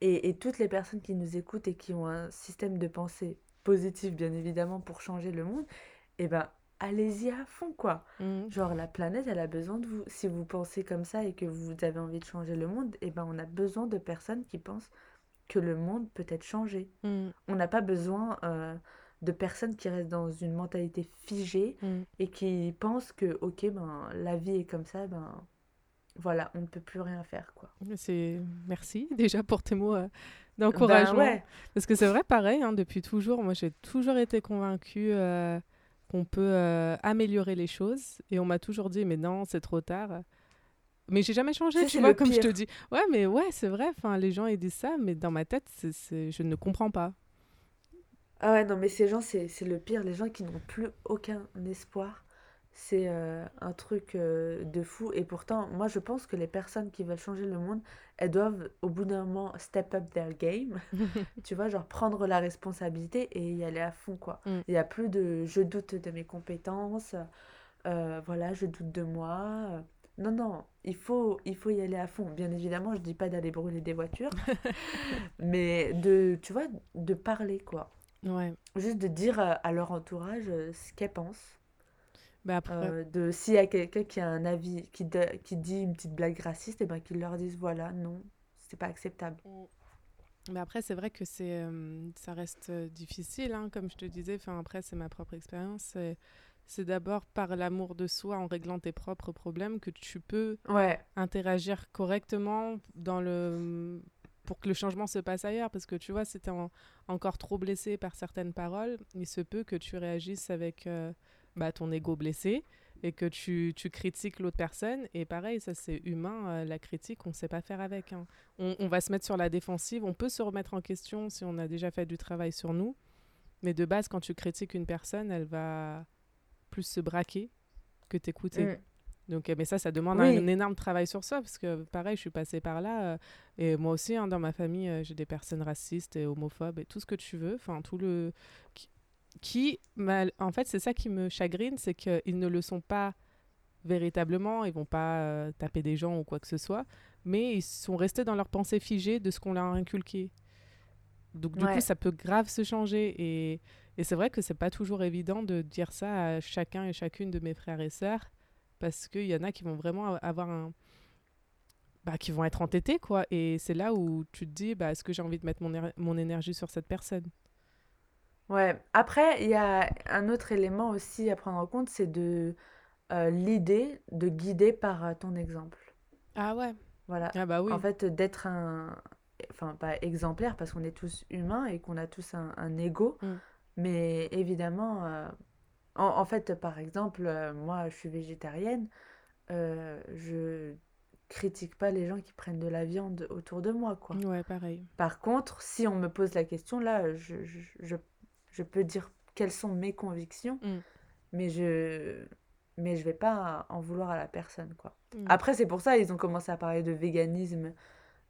et, et toutes les personnes qui nous écoutent et qui ont un système de pensée positif bien évidemment pour changer le monde, eh ben allez-y à fond quoi. Mm. Genre la planète elle a besoin de vous. Si vous pensez comme ça et que vous avez envie de changer le monde, eh ben on a besoin de personnes qui pensent que le monde peut être changé. Mm. On n'a pas besoin euh, de personnes qui restent dans une mentalité figée et qui pensent que ok ben la vie est comme ça ben voilà on ne peut plus rien faire quoi. C'est merci déjà pour tes mots euh, d'encouragement. Ben ouais. Parce que c'est vrai, pareil, hein, depuis toujours, moi j'ai toujours été convaincue euh, qu'on peut euh, améliorer les choses. Et on m'a toujours dit, mais non, c'est trop tard. Mais j'ai jamais changé, Ça, tu vois, comme je te dis. Ouais, mais ouais, c'est vrai, enfin, les gens ils disent ça, mais dans ma tête, c'est- je ne comprends pas. Ah ouais non mais ces gens c'est c'est le pire les gens qui n'ont plus aucun espoir. C'est euh, un truc euh, de fou et pourtant moi je pense que les personnes qui veulent changer le monde elles doivent au bout d'un moment step up their game tu vois, genre prendre la responsabilité et y aller à fond, quoi. Mm. Il n'y a plus de je doute de mes compétences, euh, voilà, je doute de moi, non, non, il faut, il faut y aller à fond. Bien évidemment, je dis pas d'aller brûler des voitures, mais de, tu vois, de parler, quoi. Ouais. Juste de dire à, leur entourage ce qu'elles pensent. Bah après, Euh, de s'il y a quelqu'un qui a un avis, qui, de- qui dit une petite blague raciste, et ben qu'ils leur disent, voilà, non, c'est pas acceptable. mais après c'est vrai que c'est, euh, ça reste euh, difficile, hein, comme je te disais. Enfin, après, c'est ma propre expérience. C'est, c'est d'abord par l'amour de soi, en réglant tes propres problèmes, que tu peux Ouais, interagir correctement dans le pour que le changement se passe ailleurs parce que tu vois si tu es encore trop blessé par certaines paroles il se peut que tu réagisses avec euh, bah, ton ego blessé et que tu, tu critiques l'autre personne et pareil ça c'est humain euh, la critique on sait pas faire avec hein. on, on va se mettre sur la défensive on peut se remettre en question si on a déjà fait du travail sur nous mais de base quand tu critiques une personne elle va plus se braquer que t'écouter Mm. donc, mais ça, ça demande Oui. un, énorme travail sur soi, parce que pareil, je suis passée par là. euh, et moi aussi, hein, dans ma famille, euh, j'ai des personnes racistes et homophobes et tout ce que tu veux. Enfin, tout le. Qui, qui mal- en fait, c'est ça qui me chagrine, c'est qu'ils ne le sont pas véritablement. Ils vont pas euh, taper des gens ou quoi que ce soit, mais ils sont restés dans leur pensée figée de ce qu'on leur a inculqué. Donc, du Ouais. coup, ça peut grave se changer. Et, et c'est vrai que c'est pas toujours évident de dire ça à chacun et chacune de mes frères et sœurs parce qu'il y en a qui vont vraiment avoir un bah, qui vont être entêtés quoi et c'est là où tu te dis bah est-ce que j'ai envie de mettre mon énergie sur cette personne? Ouais. Après, il y a un autre élément aussi à prendre en compte, c'est de euh, l'idée de guider par euh, ton exemple. ah ouais Voilà. ah bah oui En fait, d'être un, enfin pas exemplaire parce qu'on est tous humains et qu'on a tous un, un ego, Mm. mais évidemment, euh, en, en fait, par exemple, moi, je suis végétarienne, je critique pas les gens qui prennent de la viande autour de moi, quoi. ouais pareil Par contre, si on me pose la question, là, je, je, je, je peux dire quelles sont mes convictions, Mm. mais je, mais je vais pas en vouloir à la personne, quoi. Mm. Après, c'est pour ça ils ont commencé à parler de véganisme,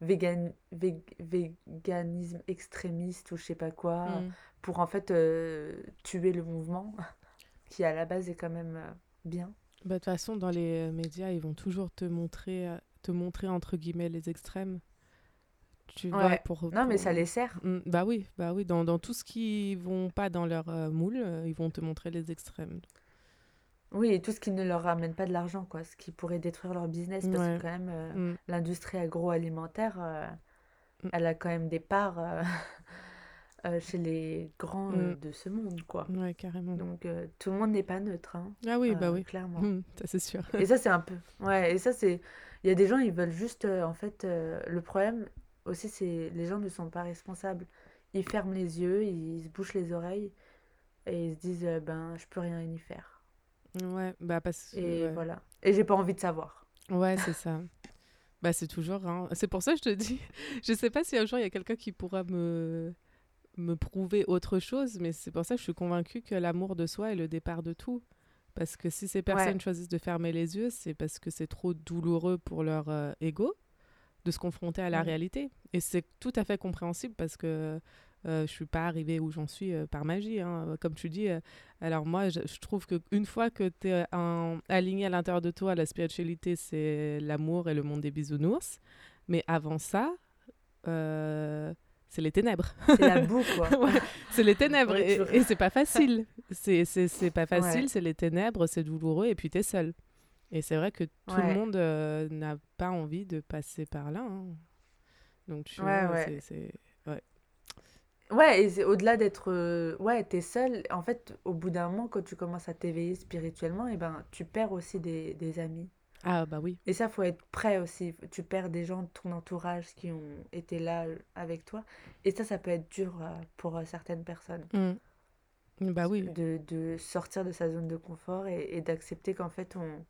végan, vég- véganisme extrémiste ou je sais pas quoi, Mm. pour en fait euh, tuer le mouvement, qui à la base est quand même euh, bien. Bah, de toute façon dans les euh, médias ils vont toujours te montrer euh, te montrer entre guillemets les extrêmes tu vois Ouais. pour, Non, mais pour- ça les sert. Mm, bah oui bah oui dans, dans tout ce qui vont pas dans leur euh, moule euh, ils vont te montrer les extrêmes Oui, et tout ce qui ne leur ramène pas de l'argent, quoi, ce qui pourrait détruire leur business, parce Ouais. que quand même, euh, Mm. l'industrie agroalimentaire, euh, Mm. elle a quand même des parts euh, euh, chez les grands euh, de ce monde, quoi. ouais carrément Donc, euh, tout le monde n'est pas neutre, hein, ah oui bah euh, oui clairement. Ça c'est sûr Et ça, c'est un peu. Ouais, et ça, c'est. Il y a des gens, ils veulent juste. euh, en fait, euh, le problème aussi, c'est les gens ne sont pas responsables. Ils ferment les yeux, ils se bouchent les oreilles et ils se disent euh, ben, je peux rien y faire. Ouais, bah parce Et ouais. voilà. Et j'ai pas envie de savoir. Ouais, c'est ça. Bah c'est toujours hein. C'est pour ça que je te dis, je sais pas si un jour il y a quelqu'un qui pourra me me prouver autre chose, mais c'est pour ça que je suis convaincue que l'amour de soi est le départ de tout. Parce que si ces personnes Ouais. choisissent de fermer les yeux, c'est parce que c'est trop douloureux pour leur euh, ego de se confronter à la réalité. Et c'est tout à fait compréhensible parce que euh, je suis pas arrivée où j'en suis euh, par magie. hein. Comme tu dis, euh, alors moi, je, je trouve qu'une fois que tu es aligné à l'intérieur de toi, la spiritualité, c'est l'amour et le monde des bisounours. Mais avant ça, euh, c'est les ténèbres. C'est la boue, quoi. Ouais, c'est les ténèbres. Et tu- et c'est pas facile. C'est pas facile, Ouais. c'est les ténèbres, c'est douloureux, et puis t'es seul. Et c'est vrai que tout Ouais. le monde euh, n'a pas envie de passer par là. hein. Donc tu Ouais, vois, ouais. c'est-. Ouais, et c'est au-delà d'être. euh, Ouais, t'es seul. En fait, au bout d'un moment, quand tu commences à t'éveiller spirituellement, et ben, tu perds aussi des, des amis. Ah bah oui. Et ça, faut être prêt aussi. Tu perds des gens de ton entourage qui ont été là euh, avec toi. Et ça, ça peut être dur euh, pour certaines personnes. Mm. Bah oui. De, de sortir de sa zone de confort et, et d'accepter qu'en fait, on...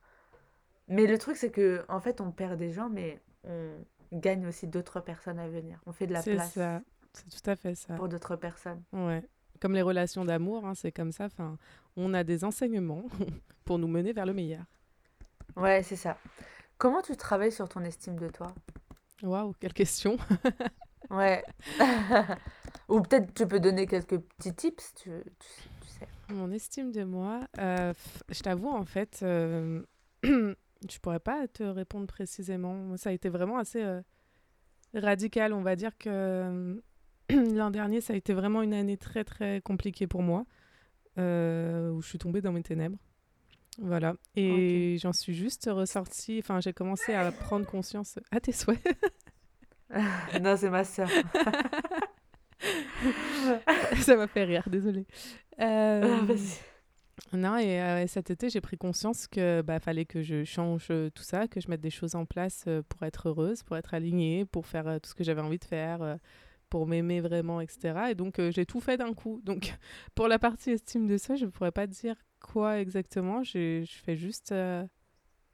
Mais le truc, c'est que en fait, on perd des gens, mais on gagne aussi d'autres personnes à venir. On fait de la C'est place ça. C'est tout à fait ça. pour d'autres personnes. Ouais. Comme les relations d'amour, hein, c'est comme ça. Enfin, on a des enseignements pour nous mener vers le meilleur. Ouais, c'est ça. Comment tu travailles sur ton estime de toi? Waouh, quelle question. Ouais. Ou peut-être tu peux donner quelques petits tips, tu, tu, tu sais. Mon estime de moi, euh, je t'avoue, en fait, euh, Je pourrais pas te répondre précisément. Ça a été vraiment assez euh, radical. On va dire que l'an dernier, ça a été vraiment une année très très compliquée pour moi, euh, où je suis tombée dans mes ténèbres. Voilà. Et j'en suis juste ressortie. Enfin, j'ai commencé à prendre conscience. À tes souhaits. non, c'est ma soeur. ça m'a fait rire, désolée. Euh... non, et, euh, et, cet été, j'ai pris conscience que bah, fallait que je change euh, tout ça, que je mette des choses en place euh, pour être heureuse, pour être alignée, pour faire tout ce que j'avais envie de faire, pour m'aimer vraiment, etc. Et donc, j'ai tout fait d'un coup. Donc, pour la partie estime de soi, je ne pourrais pas dire quoi exactement. Je fais juste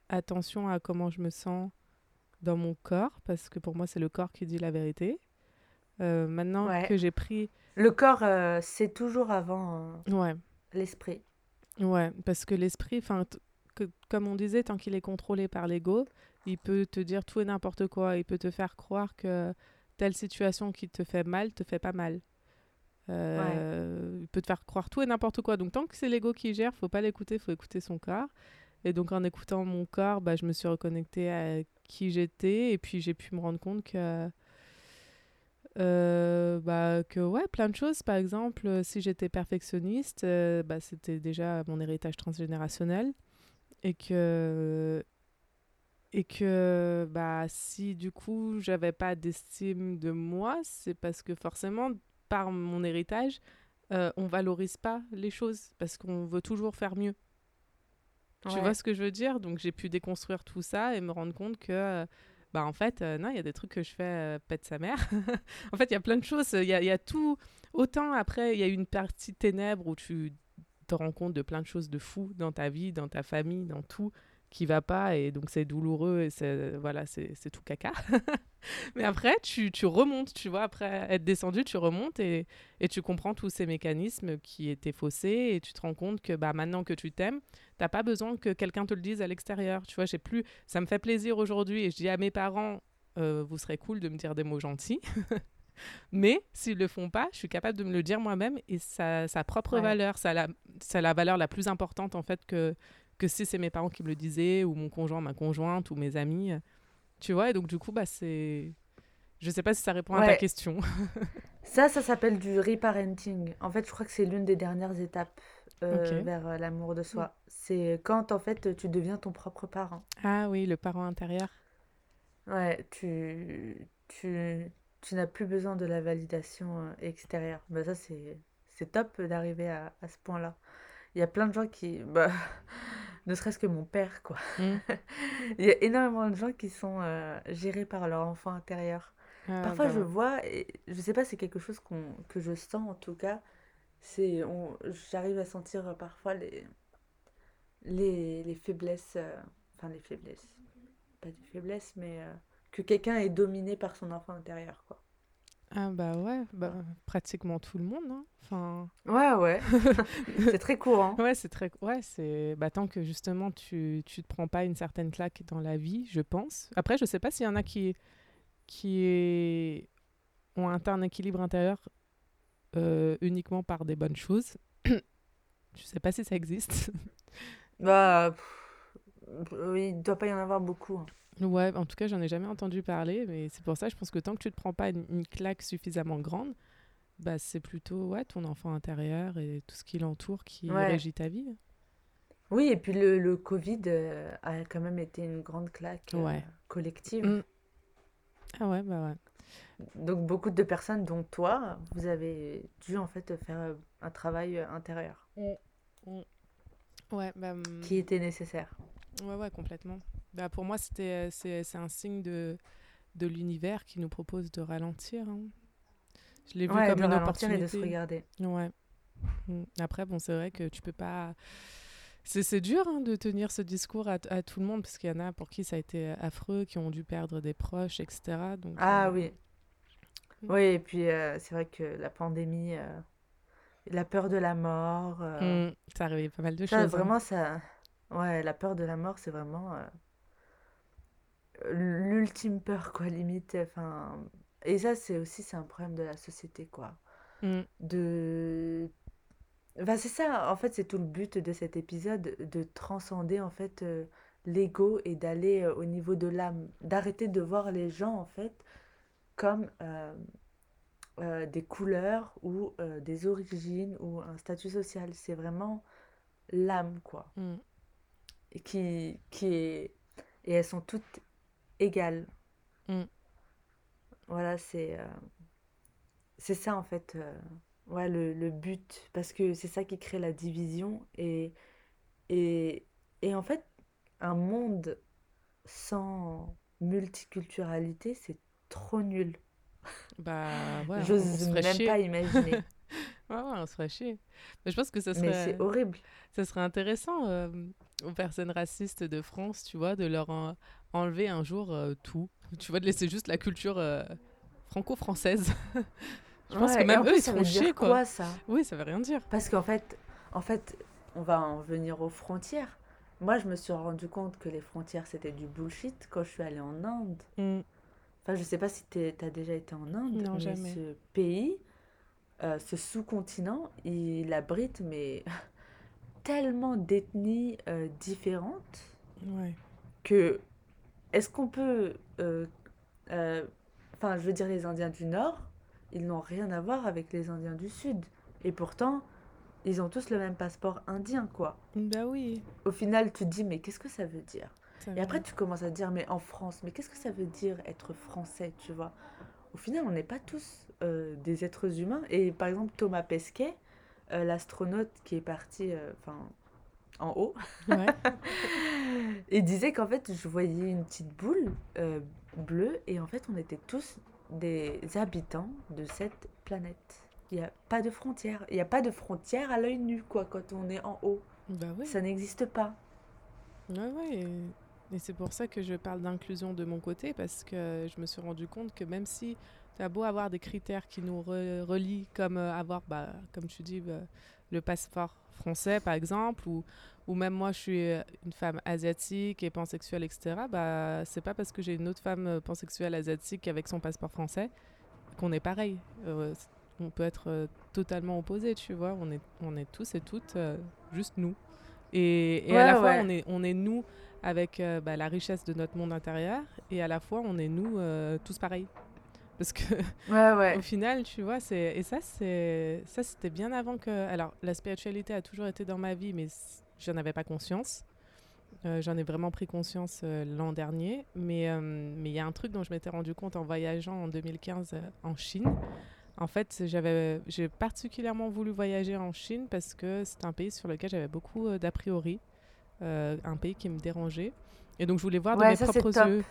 attention à comment je me sens dans mon corps, parce que pour moi, c'est le corps qui dit la vérité. Maintenant Ouais. que j'ai pris... Le corps, c'est toujours avant euh, Ouais, l'esprit. Ouais, parce que l'esprit, enfin, comme on disait, tant qu'il est contrôlé par l'ego, il peut te dire tout et n'importe quoi. Il peut te faire croire que telle situation qui te fait mal te fait pas mal. Euh, Il peut te faire croire tout et n'importe quoi. Donc tant que c'est l'ego qui gère, faut pas l'écouter, faut écouter son corps. Et donc en écoutant mon corps, bah, je me suis reconnectée à qui j'étais et puis j'ai pu me rendre compte que euh, bah, que ouais, plein de choses. Par exemple, euh, si j'étais perfectionniste, euh, bah, c'était déjà mon héritage transgénérationnel. Et que, et que bah, si du coup j'avais pas d'estime de moi, c'est parce que forcément, par mon héritage, euh, on valorise pas les choses parce qu'on veut toujours faire mieux. Tu Ouais. vois ce que je veux dire? Donc j'ai pu déconstruire tout ça et me rendre compte que, bah en fait, euh, non, il y a des trucs que je fais euh, pète sa mère. En fait, il y a plein de choses. Il y a, tout. Autant après, il y a une partie ténèbres où tu te rends compte de plein de choses de fou dans ta vie, dans ta famille, dans tout qui va pas et donc c'est douloureux et c'est voilà c'est tout caca mais après tu, tu remontes tu vois après être descendu tu remontes et, et tu comprends tous ces mécanismes qui étaient faussés et tu te rends compte que bah maintenant que tu t'aimes t'as pas besoin que quelqu'un te le dise à l'extérieur. Tu vois j'ai plus ça me fait plaisir aujourd'hui et je dis à mes parents euh, vous serez cool de me dire des mots gentils. Mais s'ils le font pas je suis capable de me le dire moi-même et ça a sa propre Ouais. valeur. Ça a la, ça a la valeur la plus importante en fait que que si c'est mes parents qui me le disaient ou mon conjoint ma conjointe ou mes amis tu vois et donc du coup bah c'est je sais pas si ça répond à ta question Ça, ça s'appelle du reparenting. En fait, je crois que c'est l'une des dernières étapes euh, vers euh, l'amour de soi. C'est quand, en fait, tu deviens ton propre parent. ah oui le parent intérieur Ouais, tu, tu, tu n'as plus besoin de la validation euh, extérieure. Bah, ça, c'est, c'est top d'arriver à, à ce point-là. Il y a plein de gens qui... Bah, ne serait-ce que mon père, quoi. Hmm. Il y a énormément de gens qui sont euh, gérés par leur enfant intérieur. Ah, Parfois, bah je ouais. vois, et je sais pas, c'est quelque chose que je sens en tout cas. C'est, on, j'arrive à sentir euh, parfois les, les, les faiblesses, euh, enfin les faiblesses, pas des faiblesses, mais euh, que quelqu'un est dominé par son enfant intérieur, quoi. Ah bah ouais bah, pratiquement tout le monde hein. enfin Ouais, ouais, c'est très courant. Ouais, c'est très. Ouais, c'est. Bah, tant que justement tu, tu te prends pas une certaine claque dans la vie, je pense. Après, je sais pas s'il y en a qui, qui ont atteint un équilibre intérieur euh, uniquement par des bonnes choses. je sais pas si ça existe. Bah, pff, oui, il doit pas y en avoir beaucoup. hein. ouais, en tout cas, j'en ai jamais entendu parler, mais c'est pour ça, je pense que tant que tu te prends pas une, une claque suffisamment grande, bah, c'est plutôt ouais, ton enfant intérieur et tout ce qui l'entoure qui Ouais. régit ta vie. Oui, et puis le, le Covid euh, a quand même été une grande claque euh, Ouais. collective. Mm. Ah ouais, bah ouais. Donc beaucoup de personnes, dont toi, vous avez dû en fait faire euh, un travail euh, intérieur Ouais, bah, hum, qui était nécessaire. Ouais, ouais, complètement. Bah, pour moi, c'était, c'est, c'est un signe de, de l'univers qui nous propose de ralentir. hein. Je l'ai vu Ouais, comme de une ralentir et de se opportunité. regarder. Ouais. Mm. Après, bon, c'est vrai que tu peux pas. C'est, c'est dur hein, de tenir ce discours à, à tout le monde, parce qu'il y en a pour qui ça a été affreux, qui ont dû perdre des proches, etc. Donc, Ah euh, oui. Mm. Oui, et puis euh, c'est vrai que la pandémie, euh, la peur de la mort, euh, mm, ça arrivait pas mal de ça choses. hein. vraiment ça, ouais, la peur de la mort, c'est vraiment euh, l'ultime peur quoi, limite. Enfin, et ça c'est aussi c'est un problème de la société quoi. Mm. de Enfin, c'est ça, en fait, c'est tout le but de cet épisode, de transcender en fait euh, l'ego et d'aller euh, au niveau de l'âme, d'arrêter de voir les gens en fait comme des couleurs ou des origines ou un statut social. C'est vraiment l'âme quoi, Mm. Et qui, qui est et elles sont toutes égales. Mm. Voilà, c'est euh, c'est ça en fait, euh, ouais, le, le but, parce que c'est ça qui crée la division et, et, et en fait, un monde sans multiculturalité, c'est trop nul. Bah ouais, J'ose même chier. pas imaginer, Ouais, ouais, on se ferait chier. Mais je pense que ça mais serait, c'est horrible. ça serait intéressant euh, aux personnes racistes de France, tu vois, de leur en- enlever un jour euh, tout. Tu vois, de laisser juste la culture euh, franco-française. Je pense que Ouais, et en même eux, plus, ils seront dire quoi. quoi ça? Oui, ça veut rien dire. Parce qu'en fait, en fait, on va en venir aux frontières. Moi, je me suis rendu compte que les frontières, c'était du bullshit quand je suis allée en Inde. Mm. Enfin, je sais pas si tu as déjà été en Inde, Non, mais jamais. ce pays, euh, ce sous-continent, il abrite mais tellement d'ethnies euh, différentes Ouais. que est-ce qu'on peut, euh, euh, enfin, je veux dire, les Indiens du Nord, ils n'ont rien à voir avec les Indiens du Sud. Et pourtant, ils ont tous le même passeport indien, quoi. Bah oui, Au final, tu te dis, mais qu'est-ce que ça veut dire? ça Et après, tu commences à te dire, mais en France, mais qu'est-ce que ça veut dire être français, tu vois? Au final, on n'est pas tous euh, des êtres humains. Et par exemple, Thomas Pesquet, euh, l'astronaute qui est parti, euh, en haut, Ouais. il disait qu'en fait, je voyais une petite boule euh, bleue et en fait, on était tous des habitants de cette planète. Il n'y a pas de frontières. Il n'y a pas de frontières à l'œil nu, quoi, quand on est en haut. Bah. Ça n'existe pas. Ouais, ouais. Et, et c'est pour ça que je parle d'inclusion de mon côté, parce que je me suis rendu compte que même si tu as beau avoir des critères qui nous re- relient, comme euh, avoir, bah, comme tu dis, bah, le passeport français, par exemple, ou, ou même moi, je suis euh, une femme asiatique et pansexuelle, etc., bah, c'est pas parce que j'ai une autre femme euh, pansexuelle asiatique avec son passeport français qu'on est pareil. Euh, on peut être euh, totalement opposés, tu vois. On est, on est tous et toutes euh, juste nous. Et, et à Ouais, la fois, on est, on est nous avec euh, bah, la richesse de notre monde intérieur, et à la fois, on est nous euh, tous pareils. Parce que Ouais, ouais. au final, tu vois, c'est et ça, c'est ça, c'était bien avant que. Alors, la spiritualité a toujours été dans ma vie, mais j'en avais pas conscience. Euh, j'en ai vraiment pris conscience euh, l'an dernier, mais euh, mais il y a un truc dont je m'étais rendu compte en voyageant en 2015 euh, en Chine. En fait, j'avais j'ai particulièrement voulu voyager en Chine parce que c'est un pays sur lequel j'avais beaucoup d'a priori, un pays qui me dérangeait, et donc je voulais voir de Ouais, mes ça, propres yeux.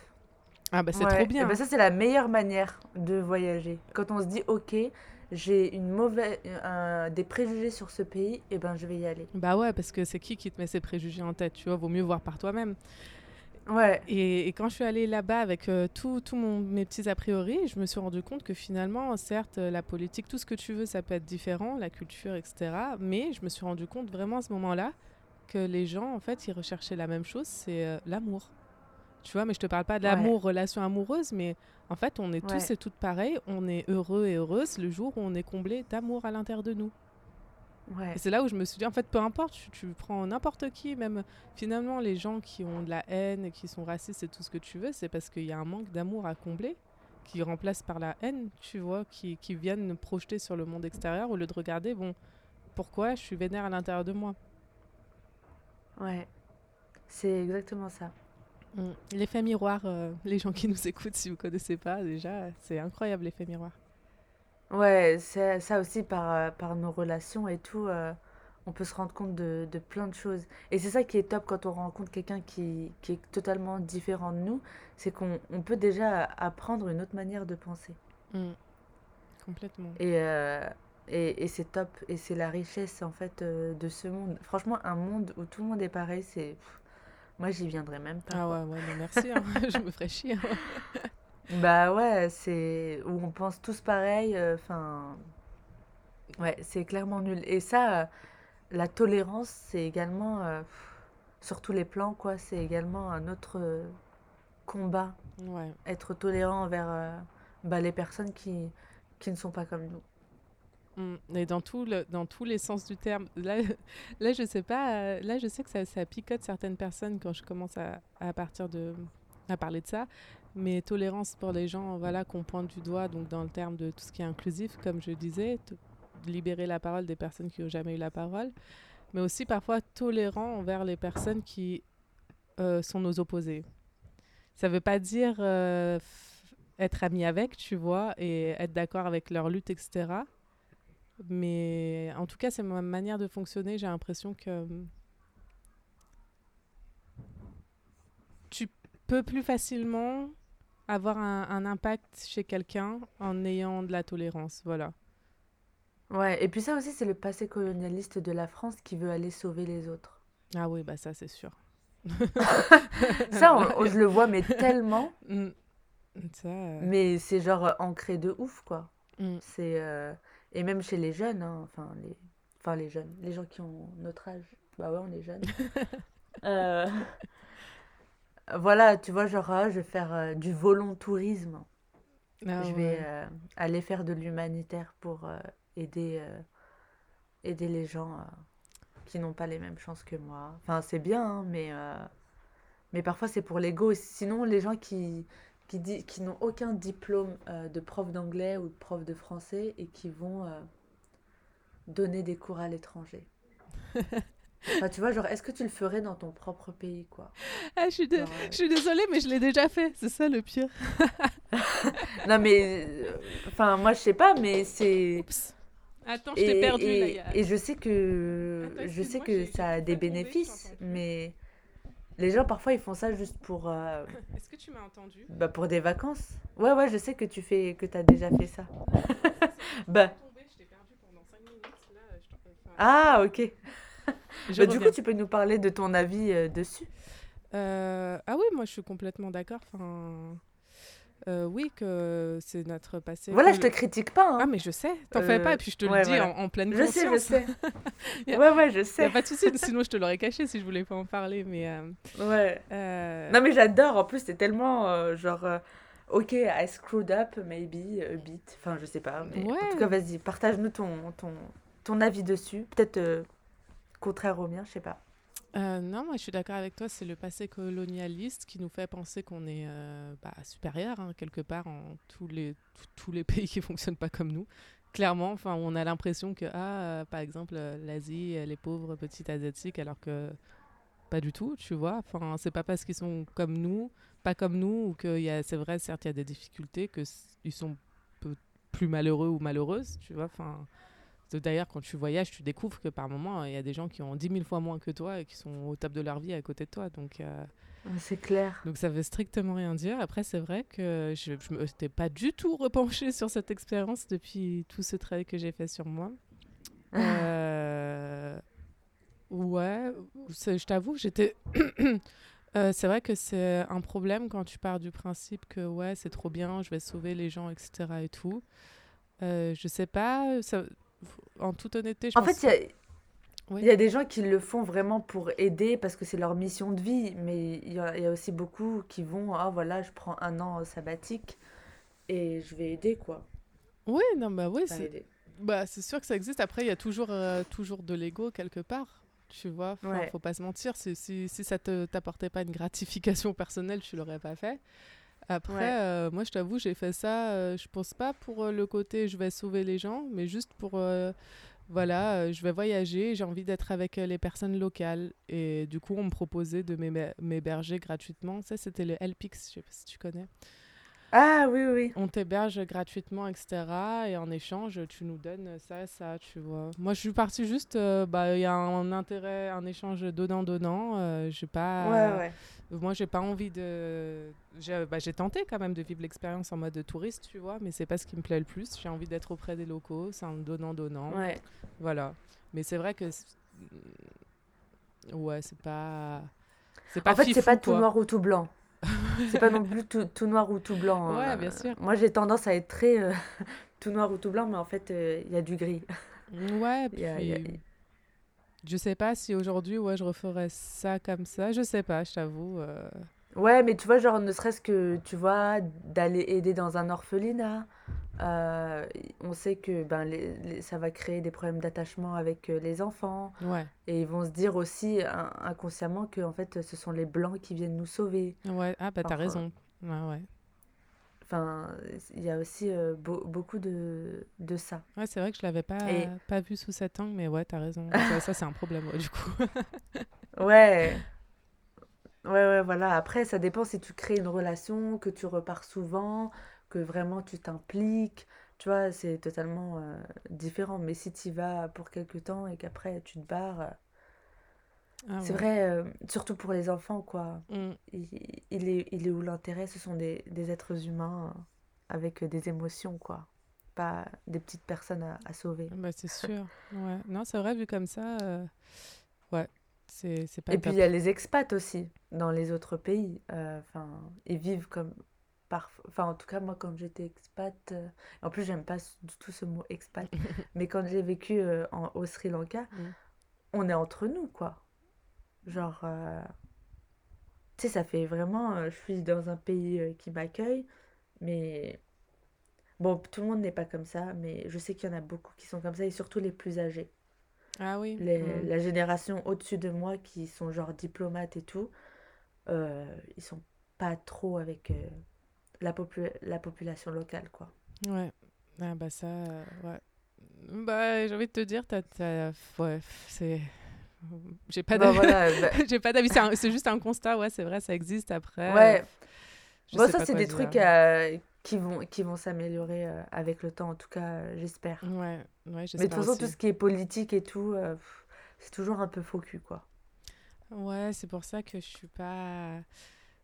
Ah bah c'est Ouais. trop Et bien. ben ça, c'est la meilleure manière de voyager. Quand on se dit, ok, j'ai une mauvaise, des préjugés sur ce pays, et ben je vais y aller. Bah ouais, parce que c'est qui qui te met ses préjugés en tête, tu vois, vaut mieux voir par toi-même. Ouais, Et, et quand je suis allée là-bas avec euh, tous mes petits a priori, je me suis rendu compte que finalement, certes, euh, la politique, tout ce que tu veux, ça peut être différent, la culture, etc. Mais je me suis rendu compte vraiment à ce moment-là que les gens, en fait, ils recherchaient la même chose, c'est euh, l'amour. Tu vois, mais je te parle pas de Ouais. l'amour, relation amoureuse, mais en fait, on est Ouais. tous et toutes pareils, on est heureux et heureuses le jour où on est comblé d'amour à l'intérieur de nous. ouais. C'est là où je me suis dit, en fait, peu importe, tu, tu prends n'importe qui, même finalement les gens qui ont de la haine, qui sont racistes et tout ce que tu veux, c'est parce qu'il y a un manque d'amour à combler qui remplace par la haine, tu vois, qui, qui viennent projeter sur le monde extérieur au lieu de regarder, bon, pourquoi je suis vénère à l'intérieur de moi. Ouais. C'est exactement ça. Mm. L'effet miroir, euh, les gens qui nous écoutent, si vous connaissez pas déjà, c'est incroyable l'effet miroir. Ouais, c'est ça aussi par, euh, par nos relations et tout, euh, on peut se rendre compte de, de plein de choses. Et c'est ça qui est top quand on rencontre quelqu'un qui, qui est totalement différent de nous, c'est qu'on on peut déjà apprendre une autre manière de penser. Mm. Complètement. Et, euh, et, et c'est top. Et c'est la richesse, en fait, de ce monde. Franchement, un monde où tout le monde est pareil, c'est... pff, Moi, j'y viendrai même pas, Ah ouais, ouais, non, merci, hein. je me ferais chier. hein. Bah ouais, c'est... Où on pense tous pareil, euh, enfin... ouais, c'est clairement nul. Et ça, euh, la tolérance, c'est également... euh, sur tous les plans, quoi, c'est également un autre combat. Ouais. Être tolérant envers bah, les personnes qui, qui ne sont pas comme nous. Mm. Et dans, tous les sens du terme. Là, je sais pas. euh, Là, je sais que ça, picote certaines personnes quand je commence à, partir de à parler de ça. Mais tolérance pour les gens, voilà, qu'on pointe du doigt, donc dans le terme de tout ce qui est inclusif, comme je disais, libérer la parole des personnes qui n'ont jamais eu la parole, mais aussi parfois tolérant envers les personnes qui euh, sont nos opposés. Ça veut pas dire euh, être ami avec, tu vois, et être d'accord avec leur lutte, etc. Mais en tout cas, c'est ma manière de fonctionner. J'ai l'impression que tu peux plus facilement avoir un, un impact chez quelqu'un en ayant de la tolérance. Voilà. Ouais, et puis ça aussi, c'est le passé colonialiste de la France qui veut aller sauver les autres. Ah oui, bah ça, c'est sûr. Ça, on- on- je le vois, mais tellement. Mm. Ça, euh, Mais c'est genre euh, ancré de ouf, quoi. mm. C'est euh, et même chez les jeunes, hein, enfin les, enfin les jeunes, les gens qui ont notre âge. Bah ouais, on est jeunes. Euh, Voilà, tu vois, genre ah, je vais faire euh, du volontourisme. Ah je vais ouais. euh, aller faire de l'humanitaire pour aider aider les gens qui n'ont pas les mêmes chances que moi. Enfin, c'est bien, hein, mais mais parfois c'est pour l'ego. Sinon, les gens qui qui, di- qui n'ont aucun diplôme euh, de prof d'anglais ou de prof de français et qui vont euh, donner des cours à l'étranger. Enfin, tu vois, genre, est-ce que tu le ferais dans ton propre pays, quoi? Ah, je suis, Genre, euh, je suis désolée, mais je l'ai déjà fait. C'est ça le pire. Non, mais, enfin, moi, je sais pas, mais c'est... Oups. Attends, je t'ai perdu là. et, a- et je sais que, Attends, je sais que ça a des bénéfices, mais les gens, parfois, ils font ça juste pour, euh, Est-ce que tu m'as entendu? bah, pour des vacances. Ouais, ouais, je sais que tu fais, que t'as déjà fait ça. Bah, tombé, je t'ai perdu pendant 5 minutes. Là, je t'en- enfin, ah, ok. je Bah, du coup, reviens. tu peux nous parler de ton avis euh, dessus? Euh, ah oui, moi je suis complètement d'accord. Enfin, euh, oui, que c'est notre passé. Voilà, je te critique pas, Ah, hein. mais je sais, t'en fais pas, Euh, et puis je te ouais, le dis voilà. en, en pleine Je sais, je sais. Y a- Ouais, ouais, je Y a sais. pas de souci, sinon je te l'aurais caché si je voulais pas en parler. Mais euh, Ouais. euh, Non, mais j'adore. En plus, c'est tellement euh, genre. euh, ok, I screwed up, maybe a bit. Enfin, je sais pas. Mais en tout cas, vas-y, partage-nous ton, ton, ton avis dessus. Peut-être euh, contraire au mien, je sais pas. Euh, non, moi je suis d'accord avec toi, c'est le passé colonialiste qui nous fait penser qu'on est euh, bah, supérieur hein, quelque part en tous les, tous- les pays qui fonctionnent pas comme nous. Clairement, on a l'impression que, ah, euh, par exemple, euh, l'Asie, les pauvres petits asiatiques, alors que pas du tout, tu vois. Enfin, c'est pas parce qu'ils sont comme nous, pas comme nous, ou que c'est vrai, certes, il y a des difficultés, que s- ils sont plus malheureux ou malheureuses, tu vois. Enfin, d'ailleurs, quand tu voyages, tu découvres que par moment, il y a des gens qui ont 10 000 fois moins que toi et qui sont au top de leur vie à côté de toi. Donc, euh, C'est clair. donc ça veut strictement rien dire. Après, c'est vrai que je ne me t'ai pas du tout repenchée sur cette expérience depuis tout ce travail que j'ai fait sur moi. Euh, Ouais, je t'avoue, j'étais. Euh, c'est vrai que c'est un problème quand tu pars du principe que ouais, c'est trop bien, je vais sauver les gens, etc. et tout. Euh, je sais pas, ça- en toute honnêteté, je En pense. fait, il y a, Oui. il y a des gens qui le font vraiment pour aider parce que c'est leur mission de vie. Mais il y a, il y a aussi beaucoup qui vont, ah voilà, je prends un an sabbatique et je vais aider, quoi. Oui, non, bah oui, c'est bah, c'est sûr que ça existe. Après, il y a toujours, euh, toujours de l'ego quelque part. Tu vois, Enfin, Ouais. faut pas se mentir. Si, si, si ça te t'apportait pas une gratification personnelle, tu l'aurais pas fait. Après, Ouais. euh, moi, je t'avoue, j'ai fait ça. euh, je pense pas pour euh, le côté je vais sauver les gens, mais juste pour voilà, je vais voyager. J'ai envie d'être avec les personnes locales. Et du coup, on me proposait de m'héber- m'héberger gratuitement. Ça, c'était le LPX. Je sais pas si tu connais. Ah oui, oui. On t'héberge gratuitement, etc. Et en échange, tu nous donnes ça et ça, tu vois. Moi, je suis partie juste, euh, bah, il y a un intérêt, un échange donnant-donnant. euh, j'ai pas, Ouais, ouais. Moi, j'ai pas envie de. J'ai bah, tenté quand même de vivre l'expérience en mode touriste, tu vois, mais c'est pas ce qui me plaît le plus. J'ai envie d'être auprès des locaux, c'est un donnant-donnant. Ouais. Voilà. Mais c'est vrai que. Ouais, c'est pas. C'est pas En fait, c'est pas tout noir ou tout blanc. C'est pas non plus tout, tout noir ou tout blanc. Ouais, hein. bien sûr. Moi, j'ai tendance à être très euh, tout noir ou tout blanc, mais en fait, euh, il y a du gris. Ouais, puis a- a- je sais pas si aujourd'hui, ouais, je referais ça comme ça. Je sais pas, je t'avoue. euh. Ouais, mais tu vois, genre, ne serait-ce que, tu vois, d'aller aider dans un orphelinat Euh, on sait que ben, les- les- ça va créer des problèmes d'attachement avec euh, les enfants. Ouais, Et ils vont se dire aussi in- inconsciemment que en fait, ce sont les Blancs qui viennent nous sauver. ouais. Ah, bah, t'as Enfin, raison. Ouais, ouais. Enfin, il y a aussi euh, beau- beaucoup de, de ça. Ouais, c'est vrai que je l'avais pas, pas vu sous cet angle, mais ouais, t'as raison. Ça, ça, c'est un problème, ouais, du coup. ouais, ouais, ouais, voilà. Après, ça dépend si tu crées une relation, que tu repars souvent, que vraiment tu t'impliques. Tu vois, c'est totalement euh, différent. Mais si tu y vas pour quelque temps et qu'après tu te barres, euh, Ah c'est ouais. vrai, euh, surtout pour les enfants, quoi. Mm. Il, il est, il est où l'intérêt? Ce sont des, des êtres humains avec des émotions, quoi. Pas des petites personnes à, à sauver. Bah, c'est sûr. Ouais. Non, c'est vrai, vu comme ça, euh, ouais, c'est pas Et puis il y a les expats aussi dans les autres pays. Euh, Enfin, ils vivent comme parfois. Enfin, en tout cas, moi, quand j'étais expat, euh, en plus, j'aime pas du tout ce mot expat, mais quand j'ai vécu euh, en, au Sri Lanka, Mm. on est entre nous, quoi. Genre, euh, tu sais, ça fait vraiment. je suis dans un pays qui m'accueille, mais bon, tout le monde n'est pas comme ça, mais je sais qu'il y en a beaucoup qui sont comme ça, et surtout les plus âgés. Ah oui. Les- mm. la génération au-dessus de moi qui sont genre diplomates et tout, ils sont pas trop avec la, popu- la population locale, quoi. Ouais. Ah bah ça, euh, ouais. Bah, j'ai envie de te dire, t'as, ouais, c'est... J'ai pas Bah d'avis. voilà, bah, J'ai pas d'avis, c'est juste un constat, ouais, c'est vrai, ça existe après. euh, ouais. je Bon, ça, c'est des dire. trucs euh, qui vont, qui vont s'améliorer euh, avec le temps, en tout cas, euh, j'espère. Ouais, ouais, Mais de toute j'espère façon, tout ce qui est politique et tout, euh, c'est toujours un peu faux cul, quoi. Ouais, c'est pour ça que je suis pas...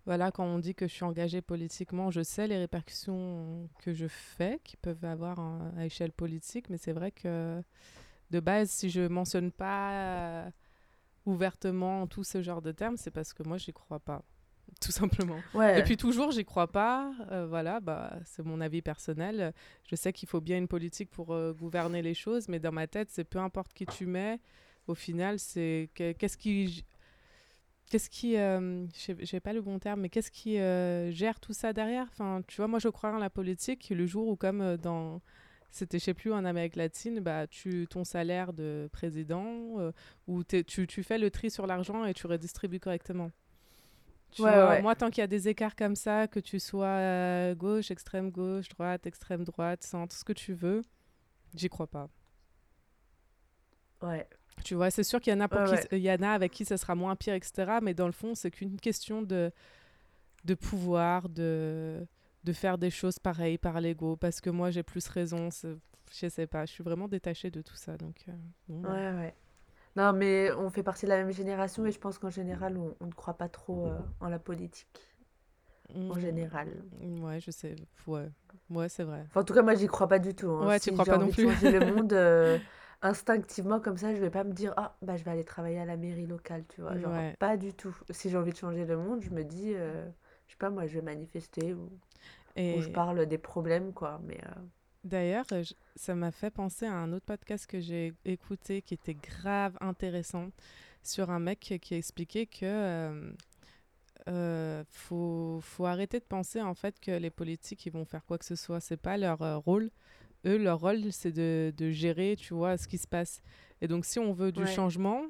Voilà, quand on dit que je suis engagée politiquement, je sais les répercussions que je fais, qui peuvent avoir à échelle politique, mais c'est vrai que de base, si je mentionne pas euh, ouvertement tout ce genre de termes, c'est parce que moi, j'y crois pas, tout simplement. Ouais, Depuis toujours, j'y crois pas. euh, voilà, bah, c'est mon avis personnel. Je sais qu'il faut bien une politique pour euh, gouverner les choses, mais dans ma tête, c'est peu importe qui tu mets. Au final, c'est que- qu'est-ce qui, qu'est-ce qui, euh, j'ai pas le bon terme, mais qu'est-ce qui euh, gère tout ça derrière? Enfin, tu vois, moi, je crois en la politique. Le jour où, comme euh, dans, c'était, je sais plus, en Amérique latine, bah, tu, ton salaire de président, euh, t'es- tu, tu fais le tri sur l'argent et tu redistribues correctement. Tu Ouais, vois, ouais. moi, tant qu'il y a des écarts comme ça, que tu sois euh, gauche, extrême gauche, droite, extrême droite, centre, ce que tu veux, j'y crois pas. ouais, Tu vois, c'est sûr qu'il y en a pour Ouais, qui, ouais. il y en a avec qui ça sera moins pire, etc. Mais dans le fond, c'est qu'une question de, de pouvoir, de, de faire des choses pareilles par l'ego, parce que moi j'ai plus raison. Je sais pas, je suis vraiment détachée de tout ça. Donc, euh, bon, bah. ouais, ouais. Non, mais on fait partie de la même génération et je pense qu'en général, on, on ne croit pas trop euh, en la politique, en Mm, général. Ouais, je sais. Ouais, ouais c'est vrai. Enfin, en tout cas, moi, j'y crois pas du tout. hein. Ouais, tu Si crois j'ai pas non plus. changer le monde euh, instinctivement comme ça, je vais pas me dire, ah, bah, je vais aller travailler à la mairie locale, tu vois. Genre, Ouais. pas du tout. Si j'ai envie de changer le monde, je me dis, euh, je sais pas, moi, je vais manifester ou, ou je Et parle des problèmes, quoi. Mais euh, d'ailleurs, ça m'a fait penser à un autre podcast que j'ai écouté qui était grave intéressant sur un mec qui expliquait que euh, euh, faut, faut arrêter de penser en fait que les politiques ils vont faire quoi que ce soit. C'est pas leur euh, rôle. Eux, leur rôle, c'est de, de gérer, tu vois, ce qui se passe. Et donc, si on veut du ouais, changement,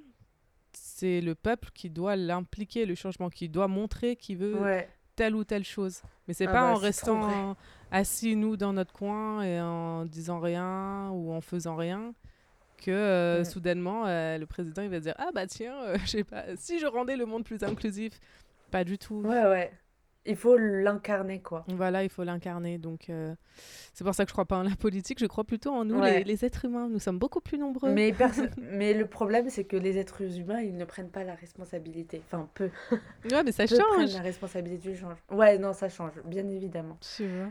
c'est le peuple qui doit l'impliquer, le changement, qui doit montrer qu'il veut ouais. telle ou telle chose. Mais c'est Ah pas bah, en restant assis, nous, dans notre coin et en disant rien ou en faisant rien que euh, soudainement, euh, le président, il va dire Ah bah tiens, euh, je sais pas, si je rendais le monde plus inclusif. Pas du tout. Ouais, ouais. Il faut l'incarner, quoi. Voilà, il faut l'incarner. Donc, euh, c'est pour ça que je crois pas en la politique, je crois plutôt en nous, les, Ouais. les êtres humains. Nous sommes beaucoup plus nombreux. Mais, mais le problème, c'est que les êtres humains, ils ne prennent pas la responsabilité. Enfin, peu. Ouais, mais ça Peu prennent change. la responsabilité du changement. Ouais, non, ça change, bien évidemment.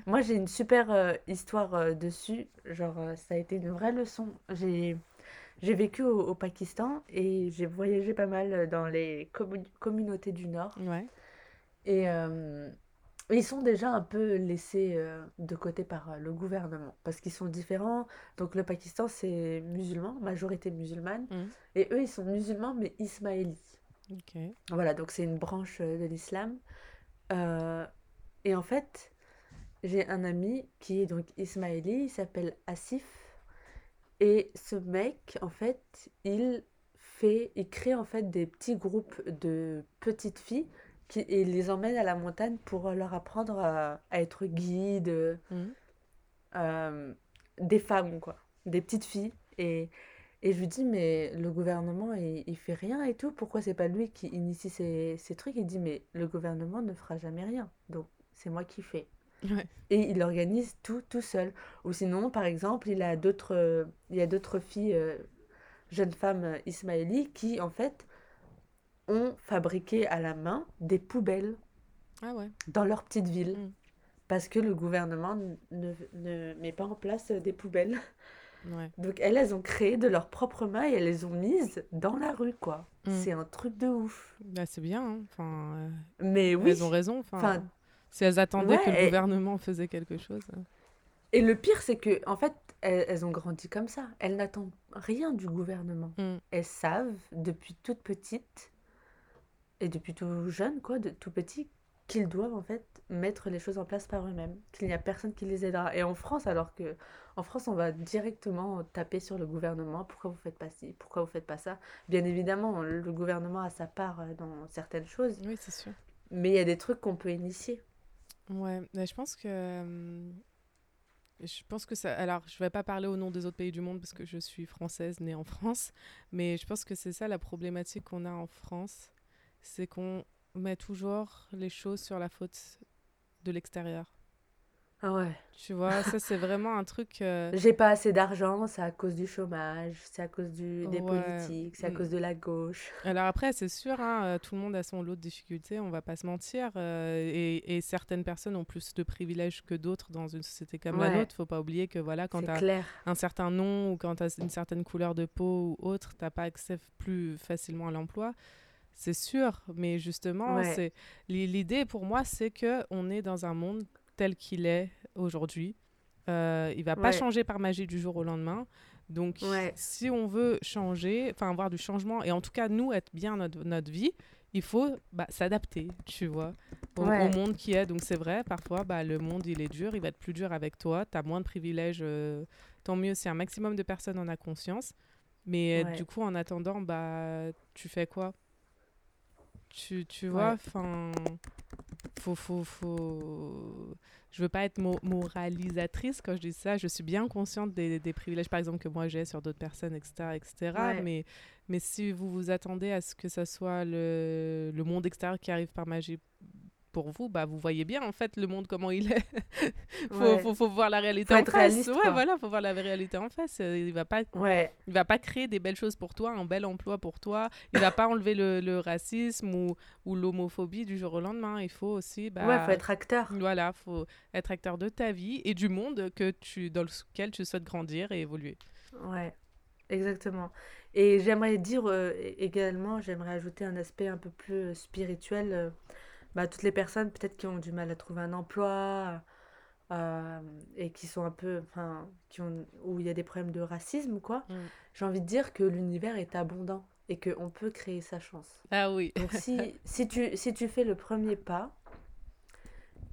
Moi, j'ai une super euh, histoire euh, dessus. Genre, ça a été une vraie leçon. J'ai j'ai vécu au, au Pakistan et j'ai voyagé pas mal dans les commu- communautés du Nord. Ouais. Et euh, ils sont déjà un peu laissés euh, de côté par euh, le gouvernement parce qu'ils sont différents. Donc, le Pakistan, c'est musulman, majorité musulmane. Mm. Et eux, ils sont musulmans, mais ismaélites. Voilà, donc c'est une branche de l'islam. Euh, et en fait, j'ai un ami qui est donc ismaéli, il s'appelle Asif. Et ce mec, en fait, il fait, il crée en fait des petits groupes de petites filles qui, et les emmène à la montagne pour leur apprendre à, à être guide, Mhm. euh, des femmes, quoi, des petites filles. Et, et je lui dis, mais le gouvernement, il, il fait rien et tout. Pourquoi c'est pas lui qui initie ces, ces trucs? Il dit, mais le gouvernement ne fera jamais rien. Donc, c'est moi qui fais. Ouais. Et il organise tout tout seul. Ou sinon, par exemple, il a d'autres, euh, il y a d'autres filles, euh, jeunes femmes euh, ismaélies, qui, en fait, ont fabriqué à la main des poubelles Ah ouais. dans leur petite ville. Mm. Parce que le gouvernement ne, ne met pas en place euh, des poubelles. Ouais. Donc elles, elles ont créé de leurs propres mains et elles les ont mises dans la rue, quoi. Mm. C'est un truc de ouf. Bah, c'est bien. hein. Enfin, euh, Mais oui. elles ont raison. Enfin, Enfin, si elles attendaient que le et, gouvernement faisait quelque chose. et le pire, c'est que, en fait, elles, elles ont grandi comme ça. Elles n'attendent rien du gouvernement. Mm. Elles savent, depuis toute petite, et depuis tout jeune, quoi, de tout petit, qu'ils doivent, en fait, mettre les choses en place par eux-mêmes. Qu'il n'y a personne qui les aidera. Et en France, alors que, en France, on va directement taper sur le gouvernement. Pourquoi vous faites pas ci? Pourquoi vous faites pas ça? Bien évidemment, le gouvernement a sa part euh, dans certaines choses. Oui, c'est sûr. Mais il y a des trucs qu'on peut initier. Ouais, mais je pense que euh, je pense que ça. Alors, je vais pas parler au nom des autres pays du monde parce que je suis française, née en France, mais je pense que c'est ça la problématique qu'on a en France, c'est qu'on met toujours les choses sur la faute de l'extérieur. Ah ouais. Tu vois, ça c'est vraiment un truc. euh, J'ai pas assez d'argent, c'est à cause du chômage, c'est à cause du, des Ouais. politiques, c'est à Mm. cause de la gauche. Alors après, c'est sûr, hein, euh, tout le monde a son lot de difficultés, on va pas se mentir, euh, et, et certaines personnes ont plus de privilèges que d'autres dans une société comme la nôtre. Faut pas oublier que voilà, quand c'est tu as clair. un certain nom ou quand tu as une certaine couleur de peau ou autre, t'as pas accès plus facilement à l'emploi. C'est sûr, mais justement, Ouais, c'est l'i- l'idée pour moi, c'est que on est dans un monde tel qu'il est aujourd'hui. Euh, il va pas changer par magie du jour au lendemain. Donc, ouais, si on veut changer, enfin avoir du changement, et en tout cas nous être bien notre, notre vie, il faut bah, s'adapter, tu vois, au, monde qui est. Donc c'est vrai, parfois bah, le monde il est dur, il va être plus dur avec toi, tu as moins de privilèges, euh, tant mieux si un maximum de personnes en a conscience. Mais du coup, en attendant, bah, tu fais quoi? Tu, tu vois, ouais, enfin, faut, faut, faut... Je veux pas être mo- moralisatrice quand je dis ça. Je suis bien consciente des, des privilèges, par exemple, que moi j'ai sur d'autres personnes, etc., etc. ouais, Mais, mais si vous vous attendez à ce que ça soit le, le monde extérieur qui arrive par magie pour vous, bah vous voyez bien en fait le monde comment il est. faut, ouais. faut, faut voir la réalité Faut en face. réaliste, Ouais, voilà, faut voir la réalité en face. Euh, Il va pas Ouais, il va pas créer des belles choses pour toi, un bel emploi pour toi. Il va pas enlever le, le racisme ou, ou l'homophobie du jour au lendemain. Il faut aussi, ouais, faut bah, être acteur. voilà, faut être acteur de ta vie et du monde que tu, dans lequel tu souhaites grandir et évoluer. Ouais, exactement. Et j'aimerais dire euh, également, j'aimerais ajouter un aspect un peu plus euh, spirituel. euh, bah, toutes les personnes peut-être qui ont du mal à trouver un emploi euh, et qui sont un peu, enfin, qui ont, où il y a des problèmes de racisme, quoi. Mm. J'ai envie de dire que l'univers est abondant et qu'on peut créer sa chance. Ah oui. Donc si, si tu, si tu fais le premier pas,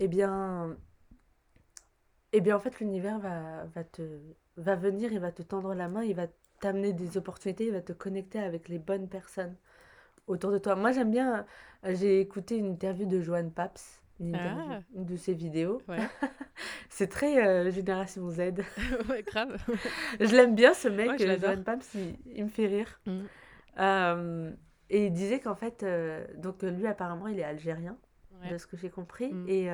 eh bien, eh bien en fait l'univers va, va te, va venir, il va te tendre la main, il va t'amener des opportunités, il va te connecter avec les bonnes personnes autour de toi. Moi j'aime bien, euh, j'ai écouté une interview de Joanne Paps, une interview, Ah, une de ses vidéos. ouais. C'est très euh, Génération Z. ouais, grave. Je l'aime bien ce Ouais, mec, l'adore. Joanne Paps, il, il me fait rire. Mm. Euh, et il disait qu'en fait, euh, donc lui apparemment il est algérien, de Ouais. ce que j'ai compris, Mm. et,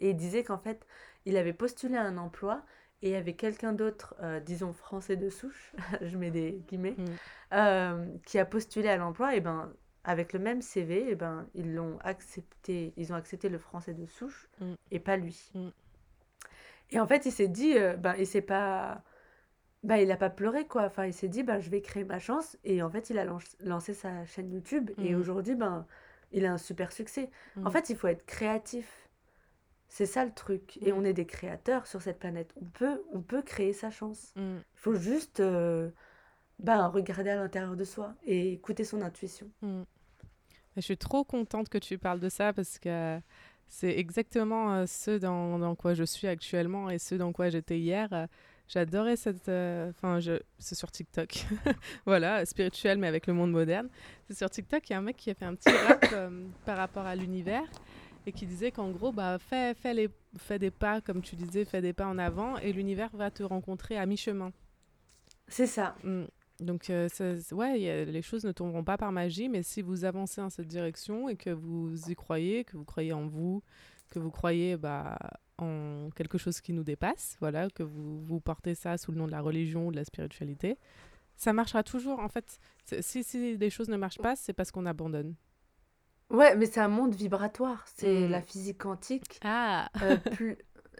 et il disait qu'en fait il avait postulé à un emploi et il y avait quelqu'un d'autre, euh, disons français de souche, je mets des guillemets, Mm. euh, qui a postulé à l'emploi, et ben avec le même CV, et ben ils l'ont accepté, ils ont accepté le français de souche Mm. et pas lui. Mm. Et en fait il s'est dit, euh, ben il s'est pas bah, il a pas pleuré quoi. Enfin, il s'est dit bah je vais créer ma chance et en fait, il a lan- lancé sa chaîne YouTube et Mm. aujourd'hui ben il a un super succès. En fait, il faut être créatif. C'est ça le truc et on est des créateurs sur cette planète. On peut on peut créer sa chance. Il faut juste euh, ben, regarder à l'intérieur de soi et écouter son intuition. Je suis trop contente que tu parles de ça parce que C'est exactement euh, ce dans, dans quoi je suis actuellement et ce dans quoi j'étais hier. Euh, J'adorais cette. euh, Enfin, je... c'est sur TikTok. voilà, spirituel, mais avec le monde moderne. C'est sur TikTok, il y a un mec qui a fait un petit rap euh, par rapport à l'univers et qui disait qu'en gros, bah, fais, fais, les, fais des pas, comme tu disais, fais des pas en avant et l'univers va te rencontrer à mi-chemin. C'est ça. Mm. Donc, euh, ça- ouais, a- les choses ne tomberont pas par magie, mais si vous avancez dans cette direction et que vous y croyez, que vous croyez en vous, que vous croyez bah, en quelque chose qui nous dépasse, voilà, que vous, vous portez ça sous le nom de la religion ou de la spiritualité, ça marchera toujours. En fait, si les choses ne marchent pas, c'est parce qu'on abandonne. Ouais, mais c'est un monde vibratoire. C'est Mm. la physique quantique. Ah Euh, plus...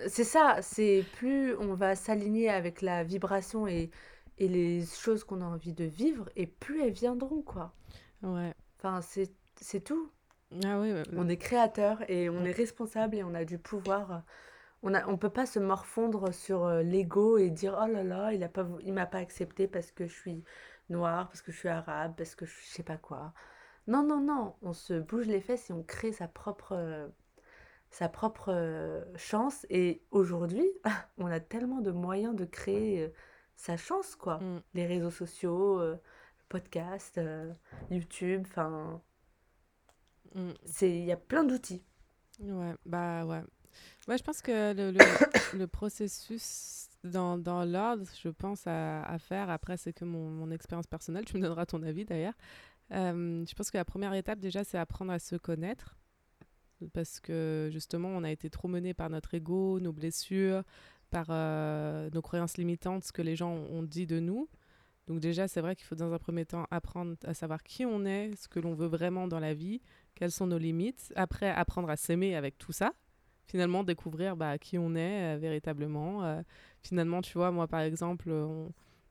C'est ça, c'est plus on va s'aligner avec la vibration et, et les choses qu'on a envie de vivre, et plus elles viendront, quoi. Ouais. Enfin, c'est tout. Ah oui. On est créateur et on est responsable et on a du pouvoir. On a, on peut pas se morfondre sur euh, l'ego et dire oh là là, il il m'a pas accepté parce que je suis noire, parce que je suis arabe, parce que je sais pas quoi. Non, non, non, on se bouge les fesses et on crée sa propre, euh, sa propre euh, chance. Et aujourd'hui, on a tellement de moyens de créer sa chance, quoi. Mm. Les réseaux sociaux, euh, le podcast, euh, YouTube, enfin, Mm. c'est, il y a plein d'outils. Ouais, bah ouais. Ouais, je pense que le, le, le processus dans, dans l'ordre, je pense à, à faire, après c'est que mon, mon expérience personnelle, tu me donneras ton avis d'ailleurs. Euh, je pense que la première étape déjà, c'est apprendre à se connaître. Parce que justement, on a été trop mené par notre ego, nos blessures, par euh, nos croyances limitantes, ce que les gens ont dit de nous. Donc déjà, c'est vrai qu'il faut dans un premier temps apprendre à savoir qui on est, ce que l'on veut vraiment dans la vie, quelles sont nos limites. Après, apprendre à s'aimer avec tout ça. Finalement, découvrir bah, qui on est euh, véritablement. Euh, finalement, tu vois, moi, par exemple,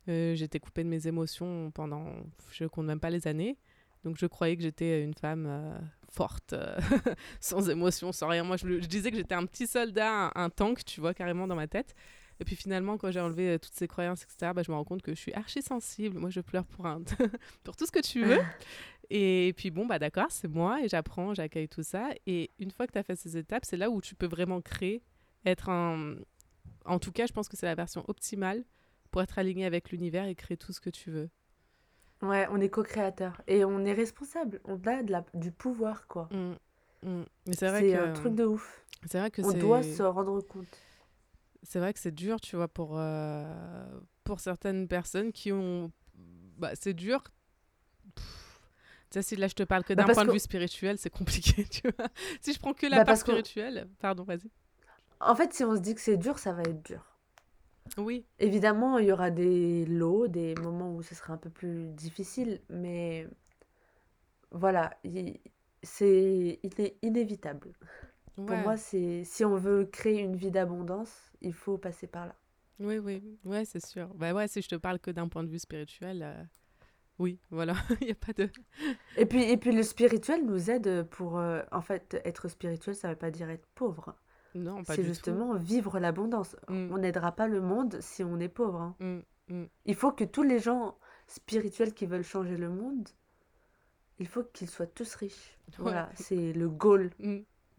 j'étais coupée de mes émotions pendant, je compte même pas les années. Donc, je croyais que j'étais une femme forte, euh, sans émotion, sans rien. Moi, je, disais que j'étais un petit soldat, un, un tank, tu vois, carrément dans ma tête. Et puis finalement, quand j'ai enlevé euh, toutes ces croyances, etc., bah, je me rends compte que je suis archi sensible. Moi, je pleure pour, un... pour tout ce que tu veux. Et puis bon, bah d'accord, c'est moi et j'apprends, j'accueille tout ça. Et une fois que tu as fait ces étapes, c'est là où tu peux vraiment créer, être un... En tout cas, je pense que c'est la version optimale pour être aligné avec l'univers et créer tout ce que tu veux. Ouais, on est co-créateur et on est responsable. On a de la, du pouvoir, quoi. Mm, mm. Mais c'est vrai C'est que un truc de ouf. c'est vrai que On doit se rendre compte. c'est vrai que c'est dur, tu vois, pour euh, pour certaines personnes qui ont bah c'est dur. Pff, sais, si là je te parle que Bah, d'un point de vue spirituel, c'est compliqué, tu vois. Si je prends que la Bah, part spirituelle, pardon, vas-y. En fait, si on se dit que c'est dur, ça va être dur. Oui, Évidemment, il y aura des lots, des moments où ce sera un peu plus difficile, mais voilà, il- c'est iné- inévitable. Pour moi, c'est si on veut créer une vie d'abondance, il faut passer par là. Oui, oui, ouais, c'est sûr. Bah ouais, si je te parle que d'un point de vue spirituel, euh, oui, voilà, il n'y a pas de... Et puis, et puis le spirituel nous aide pour, euh, en fait, être spirituel, ça ne veut pas dire être pauvre. Non, pas C'est justement vivre l'abondance. Mm. On n'aidera pas le monde si on est pauvre. hein. Mm, mm. Il faut que tous les gens spirituels qui veulent changer le monde, il faut qu'ils soient tous riches. Voilà, c'est le goal.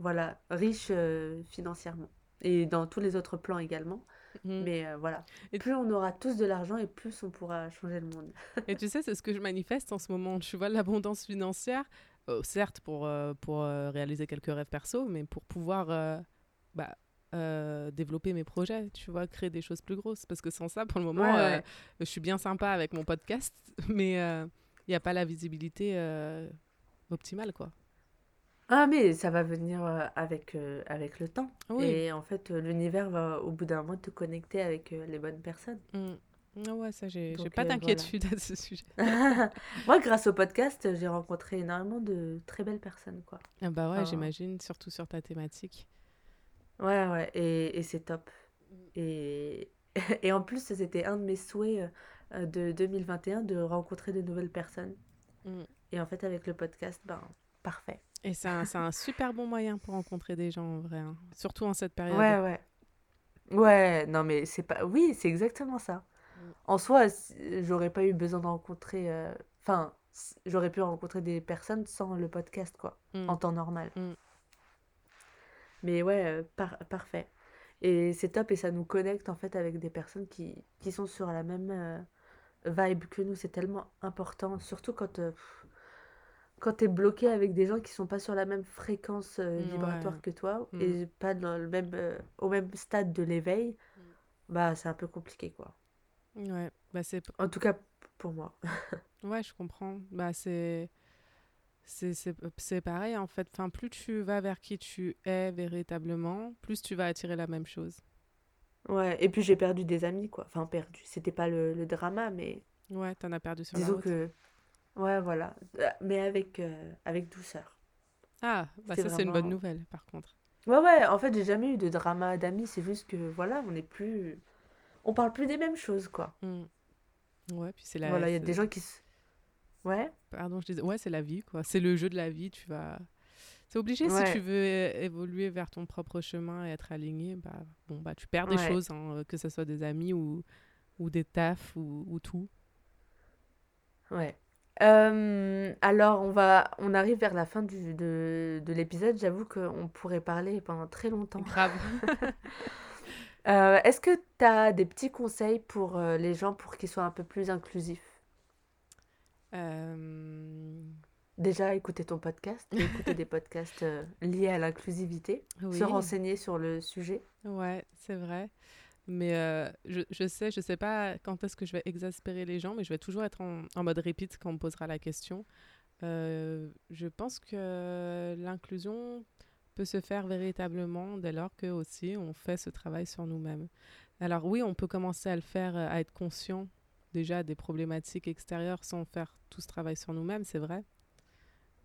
Voilà, riches euh, financièrement. Et dans tous les autres plans également. Mais euh, voilà, Et- plus on aura tous de l'argent et plus on pourra changer le monde. Et tu sais, c'est ce que je manifeste en ce moment. Tu vois, l'abondance financière, euh, certes pour, euh, pour réaliser quelques rêves perso, mais pour pouvoir bah, euh, développer mes projets, tu vois, créer des choses plus grosses. Parce que sans ça, pour le moment, Ouais, euh, je suis bien sympa avec mon podcast, mais il n'y a pas la visibilité euh, optimale, quoi. Ah, mais ça va venir euh, avec, euh, avec le temps. Oui. Et en fait, euh, l'univers va au bout d'un moment te connecter avec euh, les bonnes personnes. Mm. Ah ouais, ça, j'ai pas euh, voilà. d'inquiétude à ce sujet. Moi, grâce au podcast, j'ai rencontré énormément de très belles personnes, quoi. Ah bah ouais, j'imagine, surtout sur ta thématique. Ouais, ouais, et, et c'est top. Et, et en plus, c'était un de mes souhaits euh, de 2021 de rencontrer de nouvelles personnes. Mm. Et en fait, avec le podcast, ben, parfait. Et c'est un, un super bon moyen pour rencontrer des gens, en vrai. hein. Surtout en cette période. Ouais, ouais. Ouais, non, mais c'est pas. Oui, c'est exactement ça. Mm. En soi, j'aurais pas eu besoin de rencontrer. euh, Enfin, j'aurais pu rencontrer des personnes sans le podcast, quoi, Mm. en temps normal. Mais ouais, euh, par- parfait. Et c'est top et ça nous connecte en fait avec des personnes qui, qui sont sur la même euh, vibe que nous. C'est tellement important, surtout quand, euh, quand t'es bloqué avec des gens qui sont pas sur la même fréquence euh, Ouais. vibratoire que toi Mm. et pas dans le même, au même stade de l'éveil, bah c'est un peu compliqué quoi. Ouais, bah c'est En tout cas pour moi. ouais, je comprends. Bah c'est c'est pareil en fait. Enfin, plus tu vas vers qui tu es véritablement, plus tu vas attirer la même chose. Ouais, et puis j'ai perdu des amis quoi. Enfin perdu, c'était pas le, le drama, mais Ouais, t'en as perdu sur la disons route. que ouais voilà, Euh, mais avec euh, avec douceur. Ah, bah ça c'est une bonne nouvelle par contre. Ouais, ouais, en fait, j'ai jamais eu de drama d'amis, c'est juste que, voilà, on n'est plus... On parle plus des mêmes choses, quoi. Mm. Ouais, puis c'est la Voilà, il y a des gens qui... se- Ouais, pardon, je disais ouais, c'est la vie quoi. C'est le jeu de la vie, tu vas c'est obligé si tu veux évoluer vers ton propre chemin et être aligné, bah bon bah tu perds des ouais, choses hein, que ce soit des amis ou ou des tafs ou, ou tout. ouais. Euh, alors, on va... On arrive vers la fin du, de, de l'épisode, j'avoue qu'on pourrait parler pendant très longtemps. Grave. Euh, est-ce que tu as des petits conseils pour euh, les gens pour qu'ils soient un peu plus inclusifs? Euh, Déjà, écouter ton podcast, écouter des podcasts euh, liés à l'inclusivité, se renseigner sur le sujet. ouais, c'est vrai. Mais euh, je, je sais, je sais pas quand est-ce que je vais exaspérer les gens, mais je vais toujours être en, en mode repeat quand on me posera la question. Je pense que l'inclusion peut se faire véritablement dès lors que aussi on fait ce travail sur nous-mêmes. Alors oui, on peut commencer à le faire, à être conscient déjà des problématiques extérieures sans faire tout ce travail sur nous-mêmes, c'est vrai.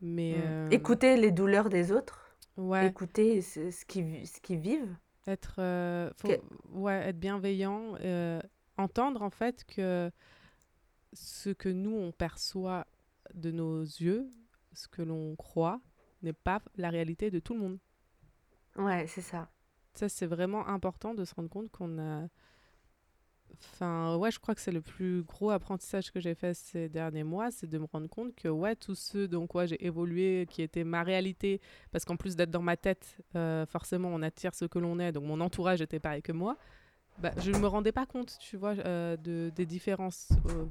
Mais Mm. euh, Écouter les douleurs des autres. ouais, Écouter ce, ce qu'ils ce qu'ils vivent. être, euh, faut, Que- ouais, être bienveillant, euh, entendre en fait que ce que nous on perçoit de nos yeux, ce que l'on croit, n'est pas la réalité de tout le monde. Ouais, c'est ça. Ça, c'est vraiment important de se rendre compte qu'on a. Enfin, ouais, je crois que c'est le plus gros apprentissage que j'ai fait ces derniers mois, c'est de me rendre compte que, ouais, tous ceux dans quoi j'ai évolué, qui étaient ma réalité, parce qu'en plus d'être dans ma tête, euh, forcément, on attire ce que l'on est, donc mon entourage était pareil que moi, bah, je ne me rendais pas compte, tu vois, euh, de, des différences. euh,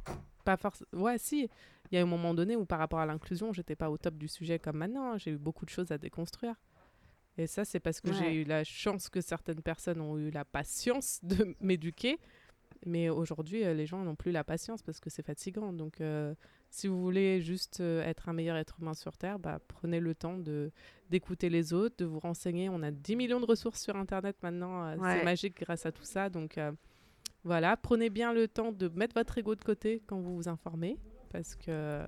pas forcément. Ouais, si, il y a un moment donné où par rapport à l'inclusion, j'étais pas au top du sujet comme maintenant, hein, j'ai eu beaucoup de choses à déconstruire. Et ça, c'est parce que j'ai Ouais. eu la chance que certaines personnes ont eu la patience de m'éduquer. Mais aujourd'hui, euh, les gens n'ont plus la patience parce que c'est fatigant. Donc, euh, si vous voulez juste euh, être un meilleur être humain sur Terre, bah, prenez le temps de d'écouter les autres, de vous renseigner. On a 10 millions de ressources sur Internet maintenant. c'est magique grâce à tout ça. Donc, euh, voilà, prenez bien le temps de mettre votre ego de côté quand vous vous informez. Parce que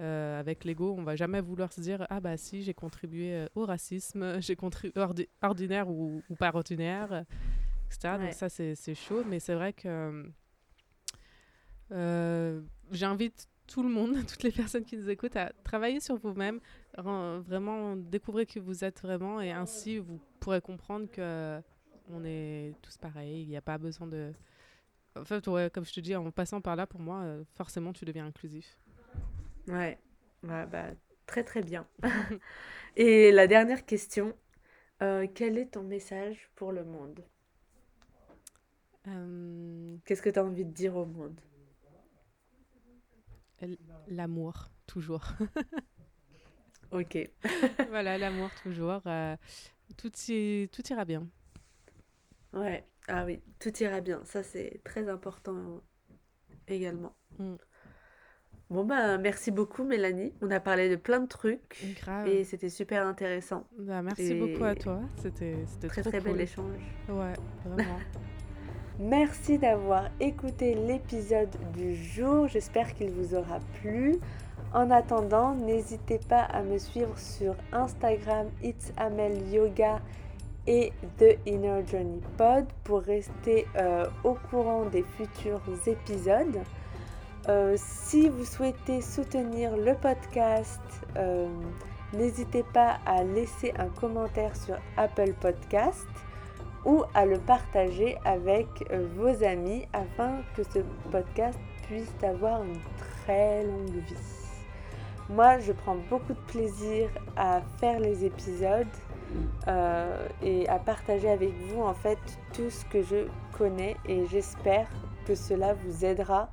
euh, avec l'ego, on va jamais vouloir se dire ah bah si j'ai contribué euh, au racisme, j'ai contribué ordi- ordinaire ou, ou pas ordinaire, Donc ça c'est chaud, mais c'est vrai que euh, j'invite tout le monde, toutes les personnes qui nous écoutent, à travailler sur vous-même, vraiment découvrir qui vous êtes vraiment, et ainsi vous pourrez comprendre que on est tous pareils. Il n'y a pas besoin de en fait, ouais, comme je te dis, en passant par là, pour moi, euh, forcément, tu deviens inclusif. Ouais. Ouais, bah, très très bien. Et la dernière question, euh, quel est ton message pour le monde? Euh, Qu'est-ce que tu as envie de dire au monde? l'amour, toujours. Ok. voilà, l'amour, toujours. euh, tout, y- tout ira bien. Ouais. Ah oui, tout ira bien. Ça, c'est très important également. Mm. Bon, bah, merci beaucoup, Mélanie. On a parlé de plein de trucs Grave. et c'était super intéressant. Bah, merci beaucoup à toi. C'était très trop très bel échange. Ouais, vraiment. Merci d'avoir écouté l'épisode du jour. J'espère qu'il vous aura plu. En attendant, n'hésitez pas à me suivre sur Instagram It's Amel Yoga et The Inner Journey Pod pour rester euh, au courant des futurs épisodes. Euh, si vous souhaitez soutenir le podcast, euh, n'hésitez pas à laisser un commentaire sur Apple Podcast ou à le partager avec euh, vos amis afin que ce podcast puisse avoir une très longue vie. Moi, je prends beaucoup de plaisir à faire les épisodes euh, et à partager avec vous en fait tout ce que je connais et j'espère que cela vous aidera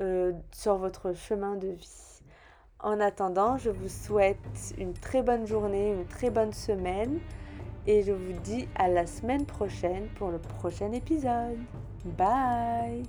euh, sur votre chemin de vie. En attendant, je vous souhaite une très bonne journée, une très bonne semaine et je vous dis à la semaine prochaine pour le prochain épisode. Bye